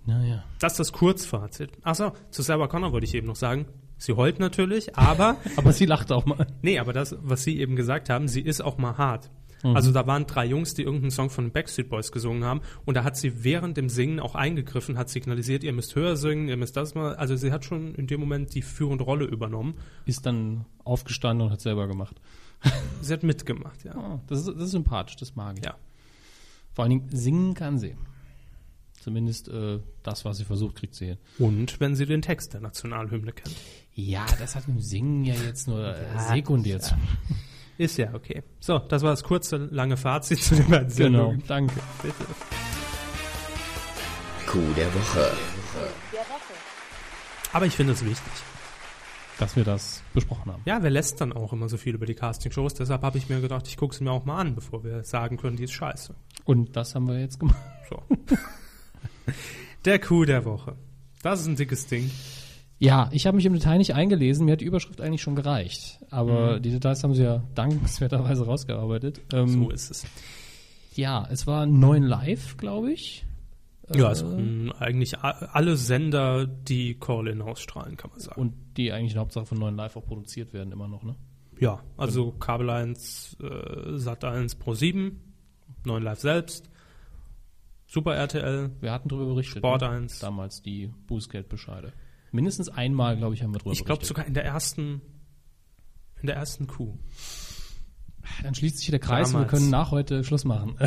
Jo, Naja. Das ist das Kurzfazit. Achso, zu Sarah Connor wollte ich eben noch sagen. Sie heult natürlich, aber, Aber sie lacht auch mal. nee, aber das, was Sie eben gesagt haben, sie ist auch mal hart. Also da waren drei Jungs, die irgendeinen Song von den Backstreet Boys gesungen haben und da hat sie während dem Singen auch eingegriffen, hat signalisiert, ihr müsst höher singen, ihr müsst das mal. Also sie hat schon in dem Moment die führende Rolle übernommen. Ist dann aufgestanden und hat selber gemacht. Sie hat mitgemacht, ja. Ah, das, ist, das ist sympathisch, das mag ich. Ja. Vor allen Dingen singen kann sie. Zumindest äh, das, was sie versucht, kriegt sie hin. Und wenn sie den Text der Nationalhymne kennt. Ja, das hat mit dem Singen ja jetzt nur äh, sekundär zu Ist ja okay. So, das war das kurze, lange Fazit zu den beiden Genau, Sendungen. danke. Bitte. Coup der Woche. Aber ich finde es wichtig. Dass wir das besprochen haben. Ja, wir lästern auch immer so viel über die Castingshows, deshalb habe ich mir gedacht, ich gucke sie mir auch mal an, bevor wir sagen können, die ist scheiße. Und das haben wir jetzt gemacht. So. der Coup der Woche. Das ist ein dickes Ding. Ja, ich habe mich im Detail nicht eingelesen. Mir hat die Überschrift eigentlich schon gereicht. Aber die Details haben sie ja dankenswerterweise rausgearbeitet. Ähm, So ist es. Ja, es war neun Live, glaube ich. Ja, Äh, also mh, eigentlich alle Sender, die Call-In ausstrahlen, kann man sagen. Und die eigentlich in Hauptsache von neun Live auch produziert werden, immer noch, ne? ja, also Kabel 1, äh, Sat 1 Pro 7, 9 Live selbst, Super RTL, Wir hatten darüber berichtet. Sport ne? 1. Damals die Bußgeldbescheide. Mindestens einmal, glaube ich, haben wir darüber ich glaube berichtet. sogar in der ersten, in der ersten Coup. Dann schließt sich der Kreis und wir Damals. können nach heute Schluss machen.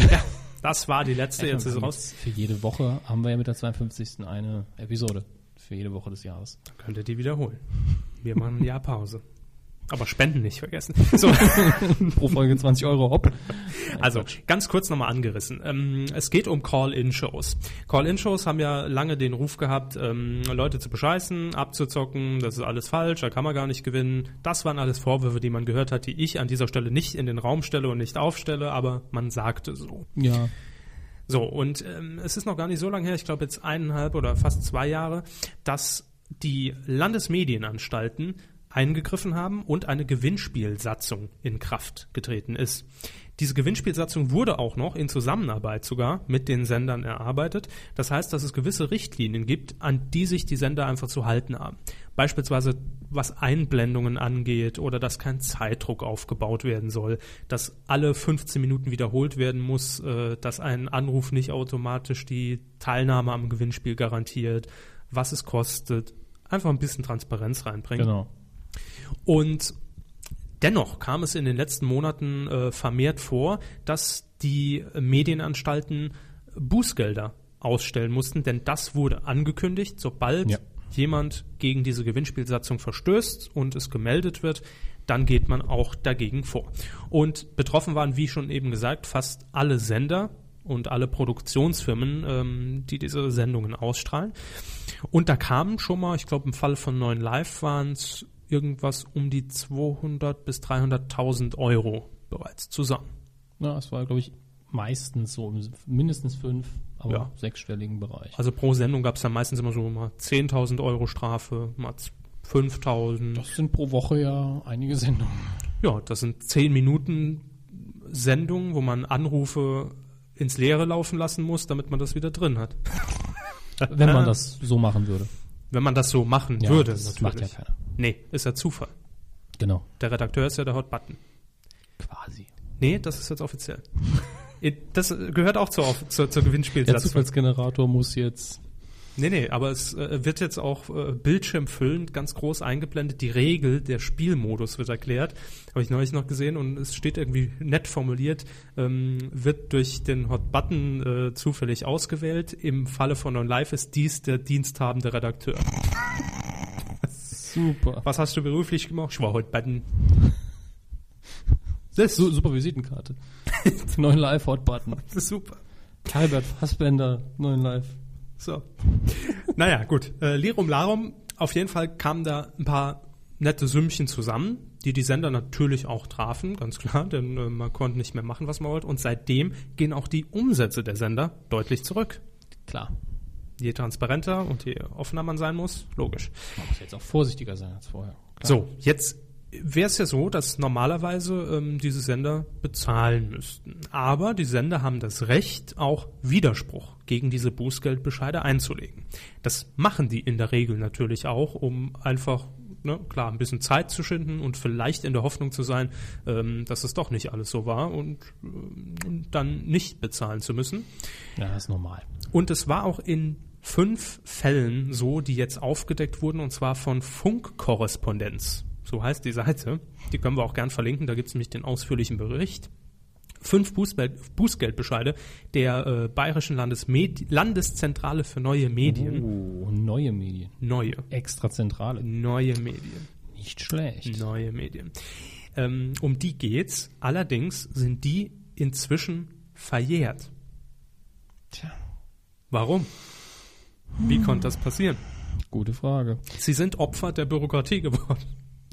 Das war die letzte, jetzt ist raus. Für jede Woche haben wir ja mit der 52. eine Episode. Für jede Woche des Jahres. Könnt ihr die wiederholen. Wir machen ein Jahr Pause. Aber Spenden nicht vergessen. So, Pro Folge 20 Euro, hopp. also ganz kurz nochmal angerissen. Ähm, es geht um Call-In-Shows. Call-In-Shows haben ja lange den Ruf gehabt, ähm, Leute zu bescheißen, abzuzocken, das ist alles falsch, da kann man gar nicht gewinnen. Das waren alles Vorwürfe, die man gehört hat, die ich an dieser Stelle nicht in den Raum stelle und nicht aufstelle, aber man sagte so. Ja. So, und ähm, es ist noch gar nicht so lange her, ich glaube jetzt eineinhalb oder fast zwei Jahre, dass die Landesmedienanstalten eingegriffen haben und eine Gewinnspielsatzung in Kraft getreten ist. Diese Gewinnspielsatzung wurde auch noch in Zusammenarbeit sogar mit den Sendern erarbeitet. Das heißt, dass es gewisse Richtlinien gibt, an die sich die Sender einfach zu halten haben. Beispielsweise was Einblendungen angeht oder dass kein Zeitdruck aufgebaut werden soll, dass alle 15 Minuten wiederholt werden muss, äh, dass ein Anruf nicht automatisch die Teilnahme am Gewinnspiel garantiert, was es kostet. Einfach ein bisschen Transparenz reinbringen. Genau. Und Dennoch kam es in den letzten Monaten äh, vermehrt vor, dass die Medienanstalten Bußgelder ausstellen mussten, denn das wurde angekündigt, sobald Ja. jemand gegen diese Gewinnspielsatzung verstößt und es gemeldet wird, dann geht man auch dagegen vor. Und betroffen waren, wie schon eben gesagt, fast alle Sender und alle Produktionsfirmen, ähm, die diese Sendungen ausstrahlen. Und da kamen schon mal, ich glaube im Fall von 9 Live waren es irgendwas um die 200 bis 300.000 Euro bereits zusammen. Ja, es war, glaube ich, meistens so im mindestens fünf, aber Ja. sechsstelligen Bereich. Also pro Sendung gab es dann meistens immer so mal 10.000 Euro Strafe, mal 5.000. Das sind pro Woche ja einige Sendungen. Ja, das sind 10 Minuten Sendungen, wo man Anrufe ins Leere laufen lassen muss, damit man das wieder drin hat. Wenn man das so machen würde. Wenn man das so machen Ja, würde, das natürlich. macht ja keiner. Nee, ist ja Zufall. Genau. Der Redakteur ist ja der Hot Button. Quasi. Nee, das ist jetzt offiziell. Das gehört auch zur, zur, zur Der Gewinnspielsatzung. Zufallsgenerator muss jetzt. Nee, nee, aber es äh, wird jetzt auch äh, bildschirmfüllend ganz groß eingeblendet. Die Regel, der Spielmodus wird erklärt. Habe ich neulich noch gesehen und es steht irgendwie nett formuliert, ähm, wird durch den Hot Button äh, zufällig ausgewählt. Im Falle von On Live ist dies der diensthabende Redakteur. Super. Was hast du beruflich gemacht? Ich war Hot Button. Das ist su- super Visitenkarte. Neuen Live-Hot-Button. Das ist super. Albert Fassbender, neuen Live. So. naja, gut. Äh, Lirum Larum, auf jeden Fall kamen da ein paar nette Sümmchen zusammen, die die Sender natürlich auch trafen, ganz klar, denn äh, man konnte nicht mehr machen, was man wollte. Und seitdem gehen auch die Umsätze der Sender deutlich zurück. Klar. Je transparenter und je offener man sein muss, logisch. Man muss jetzt auch vorsichtiger sein als vorher. Klar. So, jetzt wäre es ja so, dass normalerweise ähm, diese Sender bezahlen müssten. Aber die Sender haben das Recht, auch Widerspruch gegen diese Bußgeldbescheide einzulegen. Das machen die in der Regel natürlich auch, um einfach, ne, klar, ein bisschen Zeit zu schinden und vielleicht in der Hoffnung zu sein, ähm, dass es doch nicht alles so war und ähm, dann nicht bezahlen zu müssen. Ja, das ist normal. Und es war auch in fünf Fällen so, die jetzt aufgedeckt wurden, und zwar von Funkkorrespondenz. So heißt die Seite. Die können wir auch gern verlinken, da gibt es nämlich den ausführlichen Bericht. Fünf Bußgeld, Bußgeldbescheide der äh, Bayerischen Landesmed Landeszentrale für neue Medien. Oh, neue Medien. Neue. Extra Zentrale. Neue Medien. Nicht schlecht. Neue Medien. Ähm, um die geht's. Allerdings sind die inzwischen verjährt. Tja, Warum? Wie konnte das passieren? gute Frage. Sie sind Opfer der Bürokratie geworden.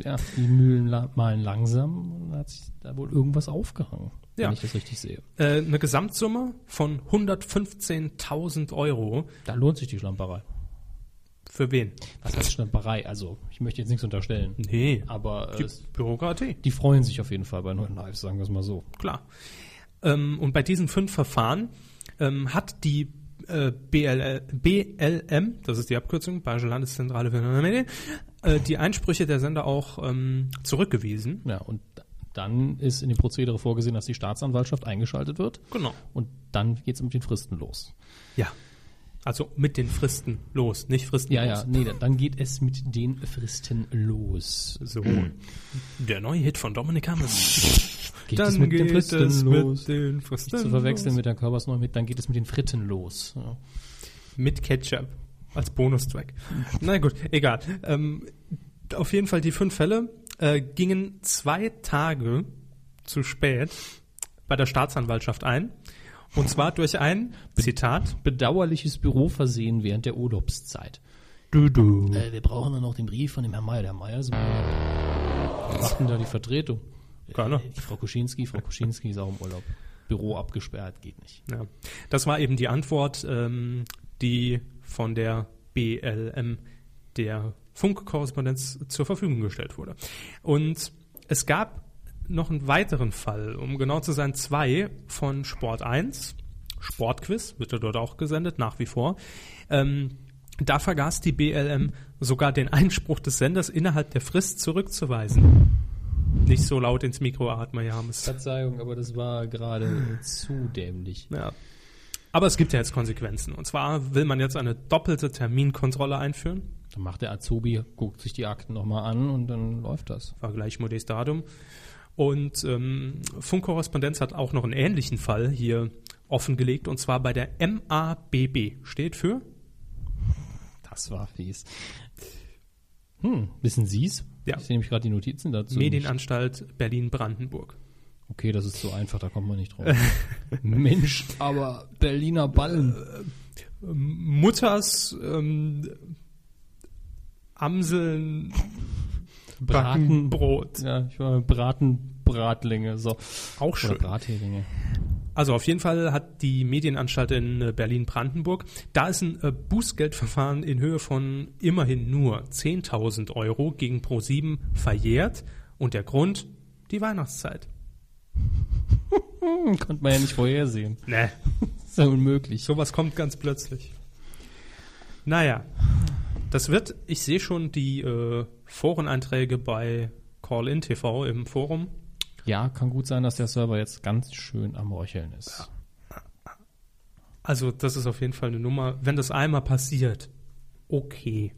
Ja, die Mühlen la malen langsam und hat sich da wohl irgendwas aufgehangen, Ja. wenn ich das richtig sehe. Äh, eine Gesamtsumme von 115.000 Euro. Da lohnt sich die Schlamperei. Für wen? Was heißt Schlamperei? Also, ich möchte jetzt nichts unterstellen. Nee, Aber die äh, Bürokratie, die freuen sich auf jeden Fall bei neuen Lives, sagen wir es mal so. klar. Ähm, und bei diesen fünf Verfahren ähm, hat die äh, BL, BLM, das ist die Abkürzung, Bayerische Landeszentrale für Medien, äh, die Einsprüche der Sender auch ähm, zurückgewiesen. Ja, und dann ist in dem Prozedere vorgesehen, dass die Staatsanwaltschaft eingeschaltet wird. Genau. Und dann geht es mit den Fristen los. Ja. Also mit den Fristen los, nicht Fristen Ja, los. ja, nee, dann geht es mit den Fristen los. So. Der neue Hit von Dominik Hammes. Geht Dann es mit den geht Fristen es los. mit den Fristen Nicht zu verwechseln los. mit der Körpersneu mit, dann geht es mit den Fritten los. Ja. Mit Ketchup als Bonustrack. Na gut, egal. Ähm, auf jeden Fall die fünf Fälle äh, gingen zwei Tage zu spät bei der Staatsanwaltschaft ein. Und zwar durch ein, Zitat, Bedauerliches Büroversehen während der Urlaubszeit. du, du. Äh, wir brauchen dann noch den Brief von dem Herrn Meier. Der Meier ist. Was macht denn da die Vertretung? Keiner. Äh, Frau Kuschinski, Frau Kuschinski ist auch im Urlaub. Büro abgesperrt, geht nicht. Ja. Das war eben die Antwort, ähm, die von der BLM, der Funkkorrespondenz, zur Verfügung gestellt wurde. Und es gab noch einen weiteren Fall, um genau zu sein, zwei von Sport 1. Sportquiz wird ja dort auch gesendet, nach wie vor. Ähm, da vergaß die BLM sogar den Einspruch des Senders innerhalb der Frist zurückzuweisen. Nicht so laut ins Mikro atmen, James. Verzeihung, aber das war gerade zu dämlich. Ja. Aber es gibt ja jetzt Konsequenzen. Und zwar will man jetzt eine doppelte Terminkontrolle einführen Dann macht der Azubi, guckt sich die Akten nochmal an und dann läuft das. war gleich Modestatum. Und ähm, Funkkorrespondenz hat auch noch einen ähnlichen Fall hier offengelegt, und zwar bei der MABB. Steht für? Das war fies. Hm, wissen Sie's? Ja. Ich sehe nämlich gerade die Notizen dazu. Medienanstalt Berlin-Brandenburg. Okay, das ist so einfach, da kommt man nicht drauf. Mensch, aber Berliner Ballen. Mutters ähm, Amseln Braten. Brot. Ja, ich war Braten, Bratlinge, so. Auch Oder schön. Bratheringe. Also auf jeden Fall hat die Medienanstalt in äh, Berlin-Brandenburg, da ist ein äh, Bußgeldverfahren in Höhe von immerhin nur 10.000 Euro gegen Pro7 verjährt. Und der Grund? Die Weihnachtszeit. Konnte man ja nicht vorhersehen. Ne, ist ja unmöglich. sowas kommt ganz plötzlich. Naja, das wird, ich sehe schon die äh, Foreneinträge bei Call-In TV im Forum. Ja, kann gut sein, dass der Server jetzt ganz schön am Röcheln ist. Also das ist auf jeden Fall eine Nummer. Wenn das einmal passiert, okay,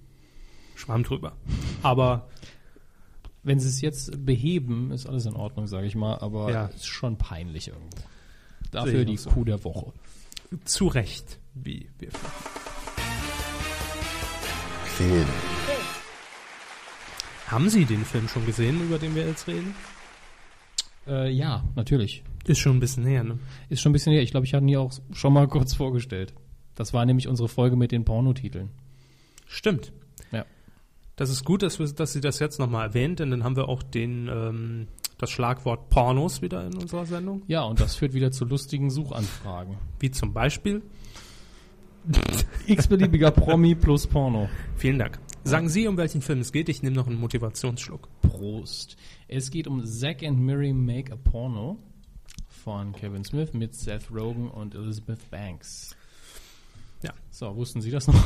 Schwamm drüber. Aber Wenn sie es jetzt beheben, ist alles in Ordnung, sage ich mal, aber Ja. ist schon peinlich irgendwo. Dafür die so. Kuh der Woche. zu Recht, wie wir finden. Film. Haben Sie den Film schon gesehen, über den wir jetzt reden? Äh, ja, natürlich. Ist schon ein bisschen näher, ne? Ist schon ein bisschen her. Ich glaube, ich hatte ihn auch schon mal kurz vorgestellt. Das war nämlich unsere Folge mit den Pornotiteln. Stimmt. Das ist gut, dass, wir, dass Sie das jetzt nochmal erwähnt, denn dann haben wir auch den, ähm, das Schlagwort Pornos wieder in unserer Sendung. Ja, und das führt wieder zu lustigen Suchanfragen. Wie zum Beispiel, X-beliebiger Promi plus Porno. vielen Dank. Sagen Sie, um welchen Film es geht. Ich nehme noch einen Motivationsschluck. Prost. Es geht um Zack and Miri Make a Porno von Kevin Smith mit Seth Rogen und Elizabeth Banks. Ja. So, wussten Sie das noch?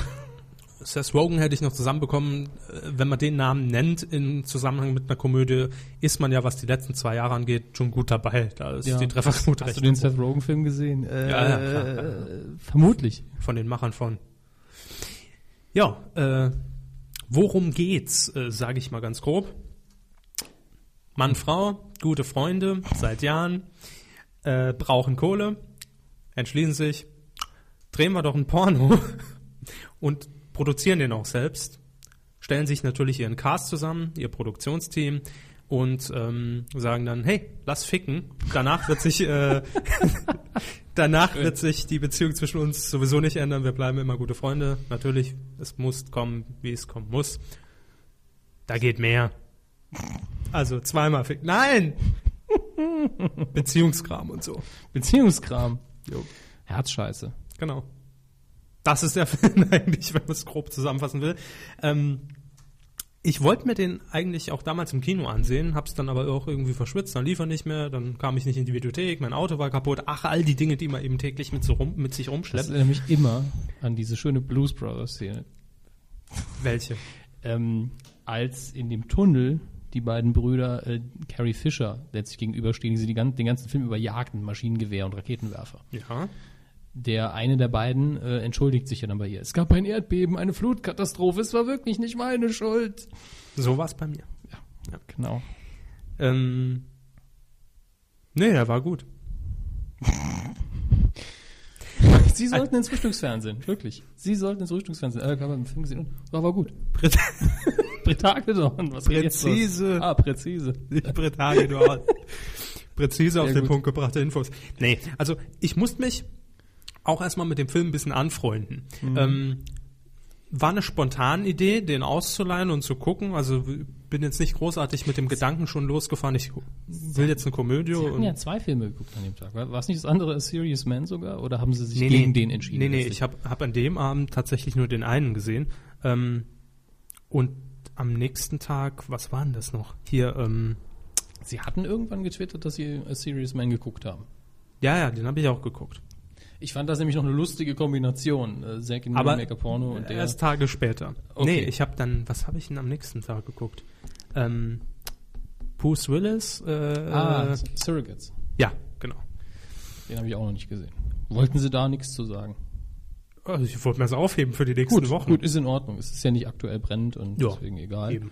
Seth Rogen hätte ich noch zusammenbekommen. Äh, Wenn man den Namen nennt im Zusammenhang mit einer Komödie, ist man ja, was die letzten zwei Jahre angeht, schon gut dabei. Da ist die Trefferquote Hast recht du den. Seth Rogen-Film gesehen? Äh, Ja, ja, klar, klar. Vermutlich. von den Machern von. Ja, äh, worum geht's, äh, sage ich mal ganz grob. Mann, Frau, gute Freunde, seit Jahren, äh, brauchen Kohle, entschließen sich, drehen wir doch ein Porno und produzieren den auch selbst, stellen sich natürlich ihren Cast zusammen, ihr Produktionsteam und ähm, sagen dann, hey, lass ficken. Danach wird sich äh, danach wird sich die Beziehung zwischen uns sowieso nicht ändern. Wir bleiben immer gute Freunde. Natürlich, es muss kommen, wie es kommen muss. Da geht mehr. Also zweimal ficken. Nein! Beziehungskram und so. Beziehungskram. Jo. Herzscheiße. Genau. Das ist der Film eigentlich, wenn man es grob zusammenfassen will. Ähm, ich wollte mir den eigentlich auch damals im Kino ansehen, hab's dann aber auch irgendwie verschwitzt, dann lief er nicht mehr, dann kam ich nicht in die Videothek, mein Auto war kaputt. Ach, all die Dinge, die man eben täglich mit, so rum, mit sich Das rumschleppt. erinnert mich immer an diese schöne Blues Brothers Szene. Welche? Ähm, als in dem Tunnel die beiden Brüder äh, Carrie Fisher letztlich gegenüberstehen, die sie die gan den ganzen Film über jagten, Maschinengewehr und Raketenwerfer. Ja. Der eine der beiden äh, entschuldigt sich ja dann bei ihr. Es gab ein Erdbeben, eine Flutkatastrophe, es war wirklich nicht meine Schuld. So war's bei mir. Genau. Ähm, nee, der war gut. Sie sollten ins Frühstücksfernsehen, wirklich. Sie sollten ins Frühstücksfernsehen. Äh, ich habe einen Film gesehen und war, war gut. Brit Bretagedorn, was? Präzise. Ah, präzise. Nicht. Präzise auf den. Punkt gebrachte Infos. Nee, also ich musste mich auch erstmal mit dem Film ein bisschen anfreunden. Mhm. Ähm, war eine spontane Idee, den auszuleihen und zu gucken. Also bin jetzt nicht großartig mit dem Gedanken schon losgefahren, ich will jetzt eine Komödie. Sie hatten ja zwei Filme geguckt an dem Tag. War es nicht das andere A Serious Man sogar? Oder haben Sie sich Nee, gegen nee. den entschieden? Nee, nee, ich habe hab an dem Abend tatsächlich nur den einen gesehen. Ähm, und am nächsten Tag, was war denn das noch? Hier, ähm, Sie hatten irgendwann getwittert, dass Sie A Serious Man geguckt haben. ja, ja, den habe ich auch geguckt. Ich fand das nämlich noch eine lustige Kombination. Äh, Zack in Aber Maker Porno und der. erst Tage später. Okay. Nee, ich habe dann, was habe ich denn am nächsten Tag geguckt? Ähm, Bruce Willis. Äh, ah, äh, Surrogates. ja, genau. Den habe ich auch noch nicht gesehen. Wollten Sie da nichts zu sagen? Also ich wollte mir das aufheben für die nächsten Gut, Wochen. gut, ist in Ordnung. Es ist ja nicht aktuell brennend und Ja, deswegen egal. Eben.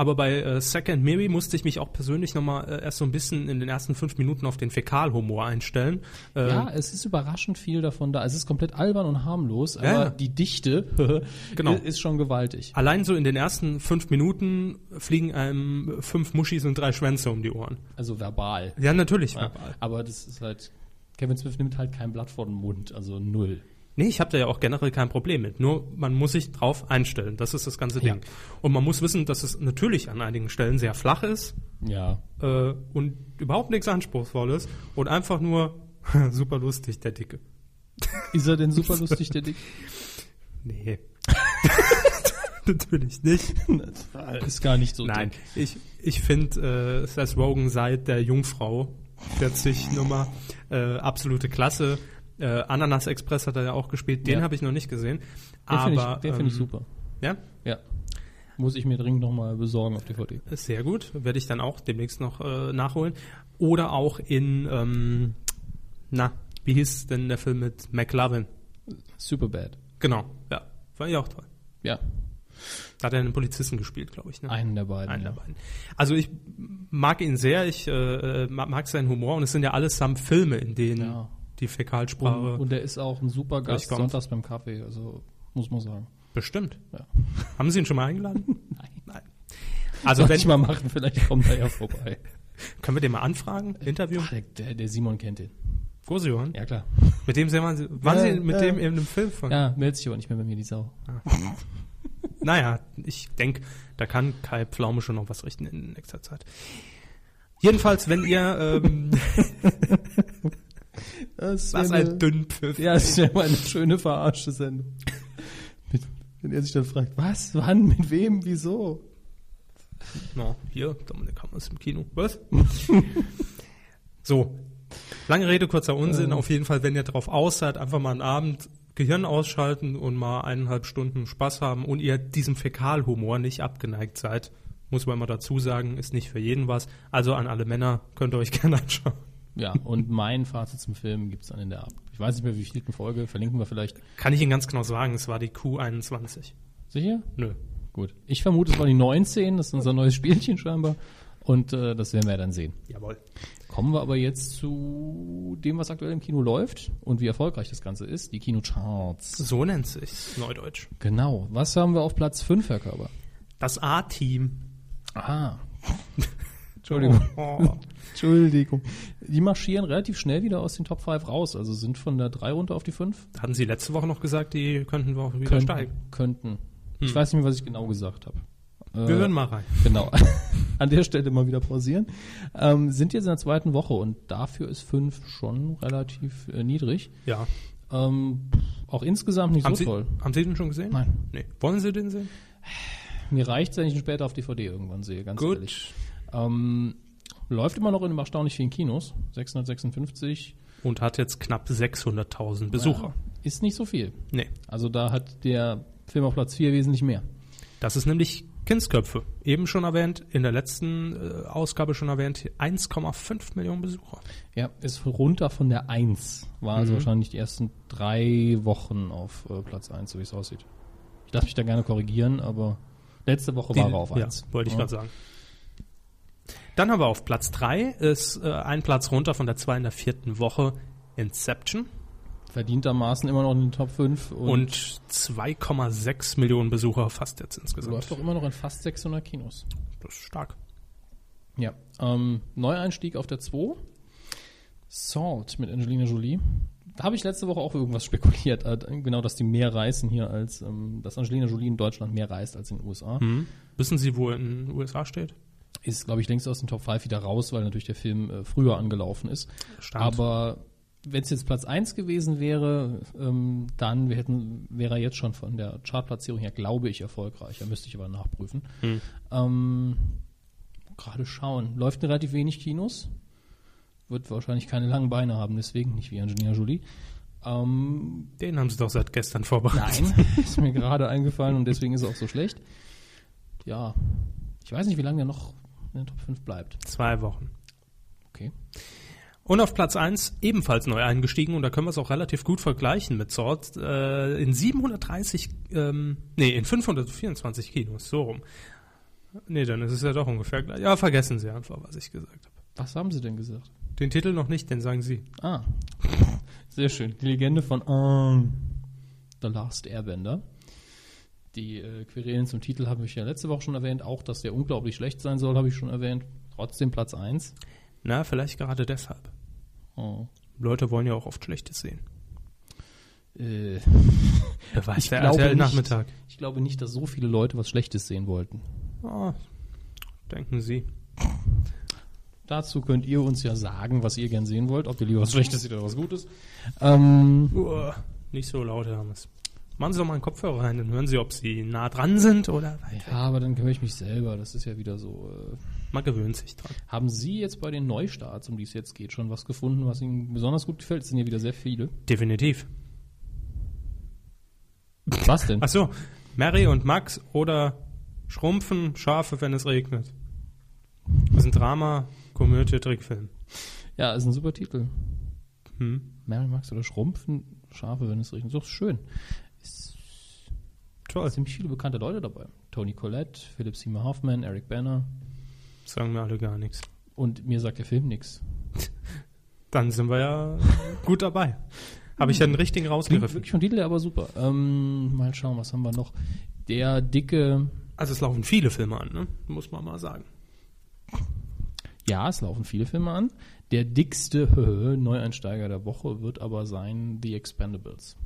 Aber bei äh, Second Mary musste ich mich auch persönlich nochmal äh, erst so ein bisschen in den ersten fünf Minuten auf den Fäkalhumor einstellen. Äh, Ja, es ist überraschend viel davon da. Es ist komplett albern und harmlos, aber Ja, die Dichte Genau. ist schon gewaltig. Allein so in den ersten fünf Minuten fliegen einem fünf Muschis und drei Schwänze um die Ohren. Also verbal. Ja, natürlich. Ja, aber das ist halt, Kevin Smith nimmt halt kein Blatt vor den Mund, also null. Nee, ich habe da ja auch generell kein Problem mit. Nur man muss sich drauf einstellen. Das ist das ganze Ding. Und man muss wissen, dass es natürlich an einigen Stellen sehr flach ist Ja. äh, und überhaupt nichts Anspruchsvolles und einfach nur super lustig, der Dicke. Ist er denn super lustig, der Dick? Nee. natürlich nicht. Ist gar nicht so Nein, dick. ich, ich finde äh, Seth Rogen seit der Jungfrau, der Nummer, äh, absolute Klasse. Äh, Ananas Express hat er ja auch gespielt, den Ja. habe ich noch nicht gesehen. Den aber finde ich, den find ich ähm, super. Ja, Ja. Muss ich mir dringend nochmal besorgen auf DVD. sehr gut. Werde ich dann auch demnächst noch äh, nachholen. Oder auch in, ähm, na, wie hieß denn der Film mit McLovin? Superbad. Genau, ja, fand ich auch toll. Ja. Da hat er einen Polizisten gespielt, glaube ich. Ne? Einen der beiden. Einen ja. der beiden. Also ich mag ihn sehr, ich äh, mag mag seinen Humor und es sind ja allesamt Filme, in denen Ja. Die Fäkalsprache Und, und er ist auch ein super Gast sonntags beim Kaffee, also muss man sagen. bestimmt. Ja. Haben Sie ihn schon mal eingeladen? Nein. Nein. Also wenn, ich mal machen, vielleicht kommt er ja vorbei. können wir den mal anfragen? Interview? Ach, der, der, der Simon kennt den. Gosejohann? Ja, klar. Mit dem sehen wir, waren Ja, Sie mit ja. dem in einem Film von? Ja, meldet sich aber nicht mehr bei mir, die Sau. Naja, ich denke, da kann Kai Pflaume schon noch was richten in nächster Zeit. Jedenfalls, wenn ihr, ähm, Das was ein Dünnpfiff. Ja, das ist ja mal eine schöne verarschte Sendung. Mit, wenn er sich dann fragt, was, wann, mit wem, wieso? No, hier, Dominik Hammer ist im Kino. Was? so. Lange Rede, kurzer Unsinn. Auf jeden Fall, wenn ihr drauf aus seid, einfach mal einen Abend Gehirn ausschalten und mal eineinhalb Stunden Spaß haben und ihr diesem Fäkalhumor nicht abgeneigt seid, muss man mal dazu sagen, ist nicht für jeden was. Also an alle Männer könnt ihr euch gerne anschauen. Ja, und mein Fazit zum Film gibt's dann in der Ab. Ich weiß nicht mehr, wie vielten Folge, verlinken wir vielleicht. Kann ich Ihnen ganz genau sagen, es war die Q21. Sicher? Nö. Gut. Ich vermute, es war die 19, das ist unser neues Spielchen scheinbar. Und äh, das werden wir dann sehen. Jawohl. Kommen wir aber jetzt zu dem, was aktuell im Kino läuft und wie erfolgreich das Ganze ist, die Kinocharts. So nennt sich's, Neudeutsch. Genau. Was haben wir auf Platz 5, Herr Körber? Das A-Team. Aha. Entschuldigung. Oh. Entschuldigung. Die marschieren relativ schnell wieder aus den Top 5 raus, also sind von der 3 runter auf die 5. Hatten Sie letzte Woche noch gesagt, die könnten wir auch wieder Könnten. steigen. könnten. Ich weiß nicht mehr, was ich genau gesagt habe. Wir Äh, hören mal rein. Genau. An der Stelle mal wieder pausieren. Ähm, sind jetzt in der zweiten Woche und dafür ist 5 schon relativ äh, niedrig. Ja. Ähm, auch insgesamt nicht Haben, so Sie, toll. haben Sie den schon gesehen? Nein. Nee. Wollen Sie den sehen? Mir reicht wenn ich ihn später auf DVD irgendwann sehe, ganz Gut. ehrlich. Ähm, läuft immer noch in erstaunlich vielen Kinos. 656. Und hat jetzt knapp 600.000 Besucher. Ja, ist nicht so viel. Nee. Also da hat der Film auf Platz 4 wesentlich mehr. Das ist nämlich Kindsköpfe. Eben schon erwähnt, in der letzten äh, Ausgabe schon erwähnt, 1,5 Millionen Besucher. Ja, ist runter von der 1. War Mhm. also wahrscheinlich die ersten drei Wochen auf äh, Platz 1, so wie es aussieht. Ich darf mich da gerne korrigieren, aber letzte Woche war er auf ja, 1. wollte ich Ja. gerade sagen. Dann haben wir auf Platz 3, ist äh, ein Platz runter von der 2 in der vierten Woche Inception Verdientermaßen immer noch in den Top 5 und, und 2,6 Millionen Besucher fast jetzt insgesamt. läuft doch immer noch in fast 600 Kinos. Das ist stark. Ja. Ähm, Neueinstieg auf der 2. Salt mit Angelina Jolie. Da habe ich letzte Woche auch irgendwas spekuliert. Äh, genau, dass die mehr reisen hier als, ähm, dass Angelina Jolie in Deutschland mehr reist als in den USA. Hm. Wissen Sie, wo in den USA steht? Ist, glaube ich, längst aus den Top 5 wieder raus, weil natürlich der Film äh, früher angelaufen ist. Stand. Aber wenn es jetzt Platz 1 gewesen wäre, ähm, dann wir hätten, wäre er jetzt schon von der Chartplatzierung her, glaube ich, erfolgreicher. Müsste ich aber nachprüfen. Hm. Ähm, Gerade schauen. Läuft in relativ wenig Kinos. Wird wahrscheinlich keine langen Beine haben, deswegen nicht wie Angelina Jolie. Ähm, Den haben Sie doch seit gestern vorbereitet. nein, ist mir gerade eingefallen und deswegen ist er auch so schlecht. Ja, ich weiß nicht, wie lange der noch in den Top 5 bleibt. Zwei Wochen. Okay. Und auf Platz 1 ebenfalls neu eingestiegen und da können wir es auch relativ gut vergleichen mit Sword. Äh, in 730, ähm, nee, in 524 Kinos, so rum. Nee, dann ist es ja doch ungefähr gleich. Ja, vergessen Sie einfach, was ich gesagt habe. Was haben Sie denn gesagt? Den Titel noch nicht, den sagen Sie. Ah, sehr schön. Die Legende von Aang, The Last Airbender. Die äh, Querelen zum Titel habe ich ja letzte Woche schon erwähnt. Auch, dass der unglaublich schlecht sein soll, habe ich schon erwähnt. Trotzdem Platz 1. Na, vielleicht gerade deshalb. Oh. Leute wollen ja auch oft Schlechtes sehen. Äh, Wer weiß, ich, der glaube nicht, Nachmittag. ich glaube nicht, dass so viele Leute was Schlechtes sehen wollten. Oh, denken Sie. Dazu könnt ihr uns ja sagen, was ihr gern sehen wollt, ob ihr lieber was Schlechtes seht oder was Gutes. Ähm, Uah, nicht so laut, Hermes. Machen Sie doch mal einen Kopfhörer rein, dann hören Sie, ob Sie nah dran sind oder weit. ja, aber dann höre ich mich selber. Das ist ja wieder so. Äh, Man gewöhnt sich dran. haben Sie jetzt bei den Neustarts, um die es jetzt geht, schon was gefunden, was Ihnen besonders gut gefällt? Es sind ja wieder sehr viele. Definitiv. Was denn? Ach so, Mary und Max oder Schrumpfen, Schafe, wenn es regnet. Das ist ein Drama, Komödie, Trickfilm. Ja, ist ein super Titel. Hm. Mary Max oder Schrumpfen, Schafe, wenn es regnet. So, ist schön. Ist Toll. ziemlich viele bekannte Leute dabei. Tony Collette, Philip Seymour Hoffman, Eric Banner. Sagen mir alle gar nichts. Und mir sagt der Film nichts. Dann sind wir ja gut dabei. Habe ich ja einen richtigen Klingt rausgegriffen. wirklich vom Titel aber super. Ähm, mal schauen, was haben wir noch? Der dicke, Also es laufen viele Filme an, ne? muss man mal sagen. ja, es laufen viele Filme an. Der dickste Neueinsteiger der Woche wird aber sein The Expendables.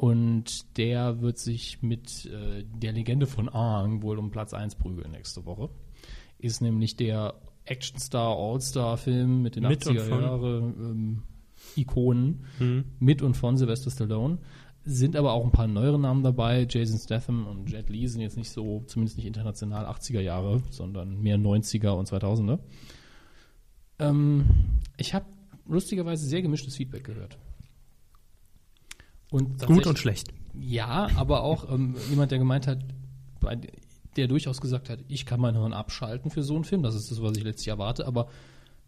Und der wird sich mit äh, der Legende von Aang wohl um Platz 1 prügeln nächste Woche. Ist nämlich der Actionstar All-Star-Film mit den Mit und 80er von? Jahre ähm, Ikonen Hm. mit und von Sylvester Stallone. Sind aber auch ein paar neuere Namen dabei. Jason Statham und Jet Li sind jetzt nicht so, zumindest nicht international 80er Jahre, sondern mehr 90er und 2000er. Ähm, ich habe lustigerweise sehr gemischtes Feedback gehört. Und Gut und schlecht. ja, aber auch ähm, jemand, der gemeint hat, der durchaus gesagt hat, ich kann mein Hirn abschalten für so einen Film. Das ist das, was ich letztlich erwarte. Aber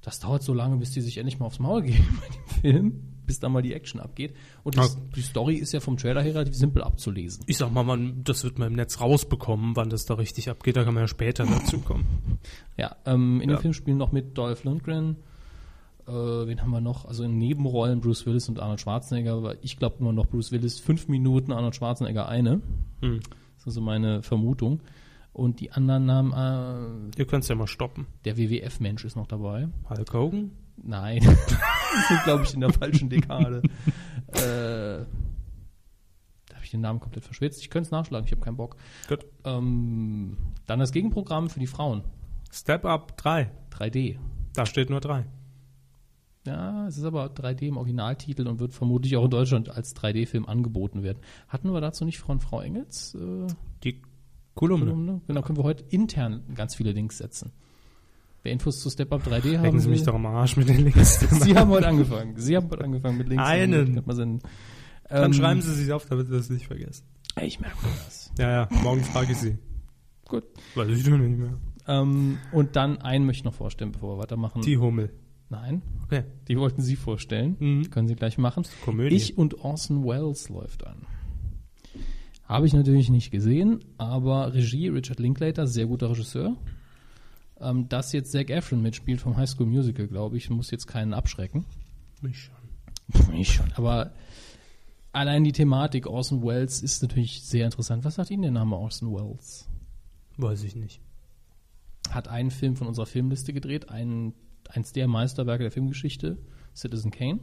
das dauert so lange, bis die sich endlich mal aufs Maul geben bei dem Film, bis da mal die Action abgeht. Und das, Ja. die Story ist ja vom Trailer her relativ simpel abzulesen. Ich sag mal, man, das wird man im Netz rausbekommen, wann das da richtig abgeht. Da kann man ja später dazu kommen. Ja, ähm, in Ja. dem Film spielen noch mit Dolph Lundgren. Äh, wen haben wir noch? Also in Nebenrollen Bruce Willis und Arnold Schwarzenegger. Aber ich glaube immer noch Bruce Willis fünf Minuten, Arnold Schwarzenegger eine. Hm. Das ist also meine Vermutung. Und die anderen Namen, äh, Ihr könnt's ja mal stoppen. Der WWF-Mensch ist noch dabei. Hulk Hogan? Nein, die sind, glaube ich, in der falschen Dekade. äh, da habe ich den Namen komplett verschwitzt. Ich könnte es nachschlagen, ich habe keinen Bock. Gut. Ähm, dann das Gegenprogramm für die Frauen. Step Up 3. 3D. Da steht nur 3. Ja, es ist aber 3D im Originaltitel und wird vermutlich auch in Deutschland als 3D-Film angeboten werden. Hatten wir dazu nicht von Frau Engels? Äh, Die Kolumne. Kolumne? Genau, können wir heute intern ganz viele Links setzen. Wer Infos zu Step Up 3D haben Lecken Sie mich doch am Arsch mit den Links. Sie haben heute angefangen. Sie haben heute angefangen mit Links. Einen. Dann Ähm, schreiben Sie sich auf, damit Sie das nicht vergessen. Ich merke das. Ja, ja, morgen frage ich Sie. Gut. Weiß ich doch nicht mehr. Ähm, und dann einen möchte ich noch vorstellen, bevor wir weitermachen. Die Hummel. Nein, Okay. die wollten Sie vorstellen. Mhm. Können Sie gleich machen. Komödie. Ich und Orson Welles läuft an. Habe ich natürlich nicht gesehen, aber Regie Richard Linklater, sehr guter Regisseur. Ähm, dass jetzt Zac Efron mitspielt vom High School Musical, glaube ich, muss jetzt keinen abschrecken. Mich schon. Ich schon. Aber allein die Thematik Orson Welles ist natürlich sehr interessant. Was sagt Ihnen der Name Orson Welles? Weiß ich nicht. Hat einen Film von unserer Filmliste gedreht, einen, eins der Meisterwerke der Filmgeschichte, Citizen Kane.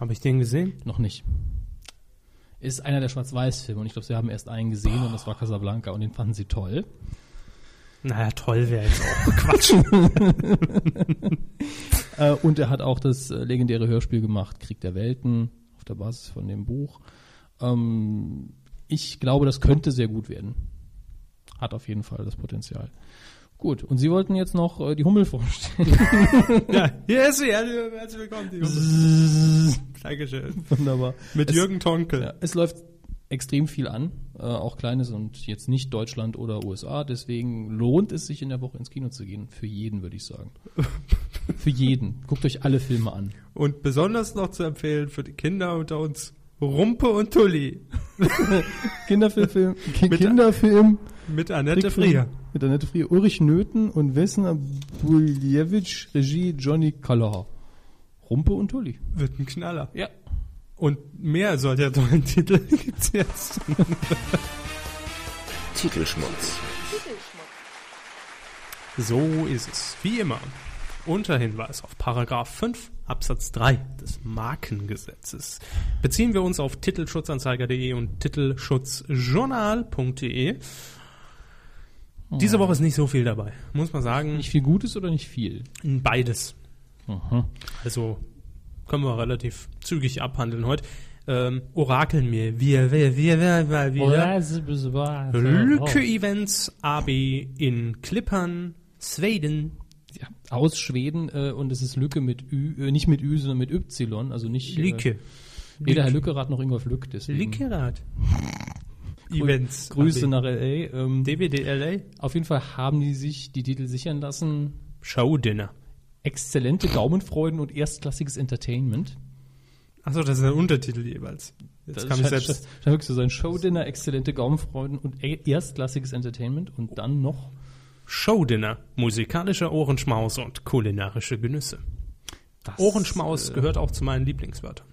Habe ich den gesehen? Noch nicht. Ist einer der Schwarz-Weiß-Filme und ich glaube, Sie haben erst einen gesehen und das war Casablanca und den fanden Sie toll. Naja, toll wäre jetzt auch Quatsch. Äh, und er hat auch das äh, legendäre Hörspiel gemacht, Krieg der Welten, auf der Basis von dem Buch. Ähm, ich glaube, das könnte sehr gut werden. Hat auf jeden Fall das Potenzial. Gut, und Sie wollten jetzt noch äh, die Hummel vorstellen. ja, hier ist sie. Herzlich willkommen. Die Hummel. Dankeschön. Wunderbar. Mit Es- Jürgen Tonkel. Ja, es läuft extrem viel an, äh, auch kleines und jetzt nicht Deutschland oder USA. Deswegen lohnt es sich in der Woche ins Kino zu gehen. Für jeden, würde ich sagen. für jeden. Guckt euch alle Filme an. Und besonders noch zu empfehlen für die Kinder unter uns Rumpe und Tulli Kinderfilm, Kinderfilm mit Annette Frier. Mit Annette Frier, Ulrich Nöthen und Vesna Buljewitsch, Regie Johnny Kallahar. Rumpe und Tulli. Wird ein Knaller. Ja. Und mehr solcher tollen Titel gibt's jetzt. Titelschmutz. So ist es. Wie immer. Unter Hinweis auf Paragraph 5 Absatz 3 des Markengesetzes beziehen wir uns auf titelschutzanzeiger.de und titelschutzjournal.de. Diese Woche ist nicht so viel dabei, muss man sagen. Nicht viel Gutes oder nicht viel? Beides. Aha. Also können wir relativ zügig abhandeln heute. Ähm, orakeln mir. Wir, wir, wir, wir, wir, wir. Lücke Events AB in Klippern, Schweden. Ja, aus Schweden äh, und es ist Lücke mit Ü, äh, nicht mit Ü, sondern mit Y, also nicht Lücke. Äh, weder Herr Lückerath noch Ingolf Lück, deswegen Lückerath. Events. Grüße nach LA. Ähm, DWDLA. auf jeden Fall haben die sich die Titel sichern lassen. Showdinner. Exzellente Gaumenfreuden und erstklassiges Entertainment. Achso, das ist ein Untertitel jeweils. Jetzt Das kann ich selbst. scheint wirklich so sein Showdinner, exzellente Gaumenfreuden und e- erstklassiges Entertainment und dann noch Showdinner. Musikalischer Ohrenschmaus und kulinarische Genüsse. das. Ohrenschmaus äh, gehört auch zu meinen Lieblingswörtern.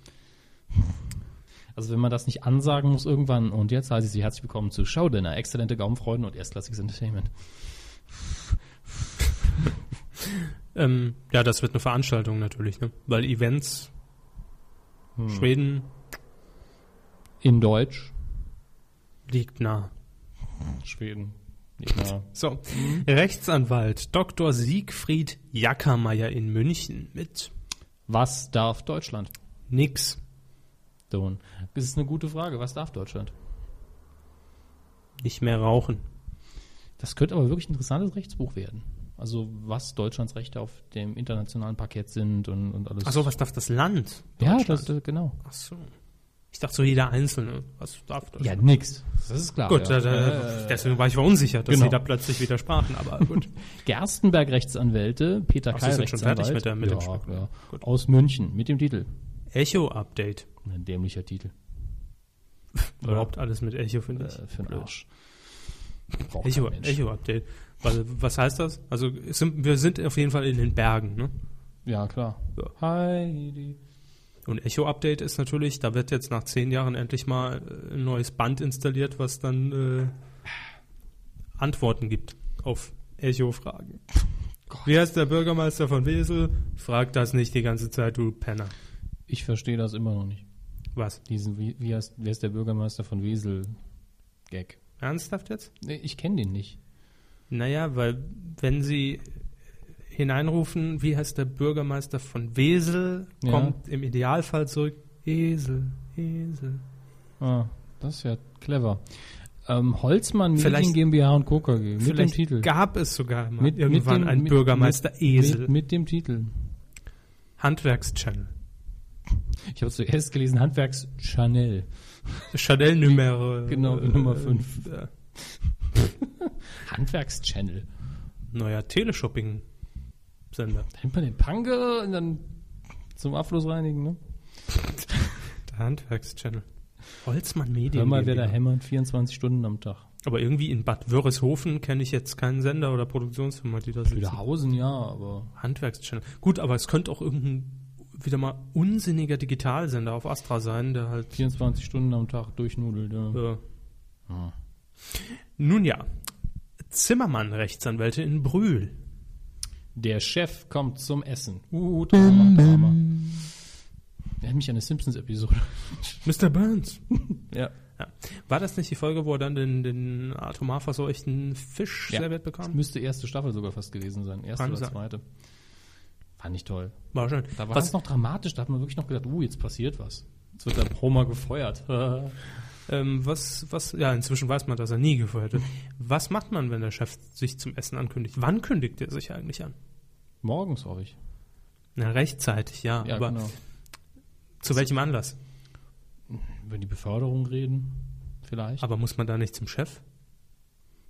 Also wenn man das nicht ansagen muss irgendwann und jetzt heiße ich Sie herzlich willkommen zu Showdinner, exzellente Gaumenfreuden und erstklassiges Entertainment. Ähm, ja, das wird eine Veranstaltung natürlich, ne? Weil Events, Hm. Schweden In Deutsch. liegt nah. Schweden. Ja. So, Rechtsanwalt Dr. Siegfried Jackermeier in München mit Was darf Deutschland? nix. Don. Das ist eine gute Frage. Was darf Deutschland? Nicht mehr rauchen. Das könnte aber wirklich ein interessantes Rechtsbuch werden. Also was Deutschlands Rechte auf dem internationalen Parkett sind und, und alles. Achso, was darf das Land? Ja, Deutschland? das, äh, genau. Ach so. Ich dachte so jeder Einzelne. Was darf das? Ja, nix. Das ist klar. Gut, ja. da, deswegen war ich verunsichert, dass Genau. sie da plötzlich widersprachen, aber gut. Gerstenberg Rechtsanwälte, Peter Ach, Keil Sie sind schon fertig Rechtsanwalt, mit der- mit ja, ja, aus München mit dem Titel. Echo-Update. Ein dämlicher Titel. Überhaupt alles mit Echo, finde ich. Äh, für den. Arsch. Braucht Echo. Echo-Update. Weil, was heißt das? Also sind, wir sind auf jeden Fall in den Bergen, ne? Ja, klar. Ja. Heidi. Und Echo-Update ist natürlich, da wird jetzt nach zehn Jahren endlich mal äh, ein neues Band installiert, was dann äh, Antworten gibt auf Echo-Fragen. Wie heißt der Bürgermeister von Wesel? Frag das nicht die ganze Zeit, du Penner. Ich verstehe das immer noch nicht. Was? Diesen, wie, wie heißt, wer ist der Bürgermeister von Wesel? Gag. Ernsthaft jetzt? Nee, ich kenne den nicht. Naja, weil wenn sie hineinrufen, wie heißt der Bürgermeister von Wesel, Ja. kommt im Idealfall zurück, Esel, Esel. Ah, das ist ja clever. Ähm, Holzmann Medien Vielleicht- GmbH und Co. KG mit dem Titel. gab es sogar mal Mit- mit irgendwann dem- einen mit- Bürgermeister mit, Esel. Mit, mit dem Titel. Handwerkschannel. Ich habe zuerst gelesen Handwerks Chanel. Chanel Nummer. Genau, Nummer fünf. Ja. Handwerks Channel. Neuer Teleshopping-Sender. Da nimmt man den Pange und dann zum Abfluss reinigen, ne? Der Handwerkschannel. Holzmann Medien. Hör mal, wer da hämmert 24 Stunden am Tag. Aber irgendwie in Bad Wörishofen kenne ich jetzt keinen Sender oder Produktionsfirma, die da sitzen. Wiederhausen, ja, aber Handwerkschannel. Gut, aber es könnte auch irgendein wieder mal unsinniger Digitalsender auf Astra sein, der halt 24 Stunden am Tag durchnudelt, ja. äh, Ah. Nun ja, Zimmermann Rechtsanwälte in Brühl. Der Chef kommt zum Essen. Uh, Drama, Drama. Erinnert mich an eine Simpsons-Episode. Mr. Burns. Ja. Ja. War das nicht die Folge, wo er dann den, den atomar verseuchten Fisch Ja. serviert bekam? Müsste erste Staffel sogar fast gewesen sein. Erste Kann oder sein. zweite. Fand ich toll. War schön. Da war Was, es noch dramatisch, da hat man wirklich noch gedacht, uh, jetzt passiert was. Jetzt wird der Homer gefeuert. ähm, was, was, ja, inzwischen weiß man, dass er nie gefeuert wird. Was macht man, wenn der Chef sich zum Essen ankündigt? Wann kündigt er sich eigentlich an? Morgens hoffe ich. Na, rechtzeitig, ja, Ja, aber genau. zu welchem Anlass? Über die Beförderung reden. vielleicht. Aber muss man da nicht zum Chef?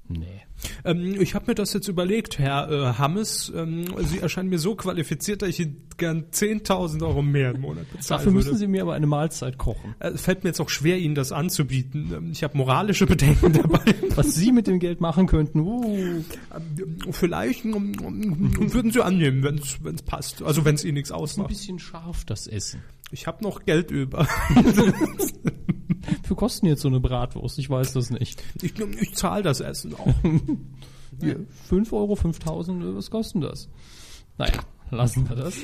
Nee. Ähm, ich habe mir das jetzt überlegt, Herr äh, Hammes. Ähm, Sie erscheinen mir so qualifiziert, dass ich Ihnen gern 10.000 Euro mehr im Monat bezahlen Dafür müssen würde. Sie mir aber eine Mahlzeit kochen. Äh, Es fällt mir jetzt auch schwer, Ihnen das anzubieten. Ähm, Ich habe moralische Bedenken dabei. Was Sie mit dem Geld machen könnten, uh, Ähm, Vielleicht ähm, ähm, würden Sie annehmen, wenn es passt. Also wenn es Ihnen nichts ist ein ausmacht. bisschen scharf, das Essen. Ich habe noch Geld über. Für kosten jetzt so eine Bratwurst? Ich weiß das nicht. Ich, ich zahle das Essen auch. Hier, 5 Euro, 5000, was kosten das? Naja, lassen wir das.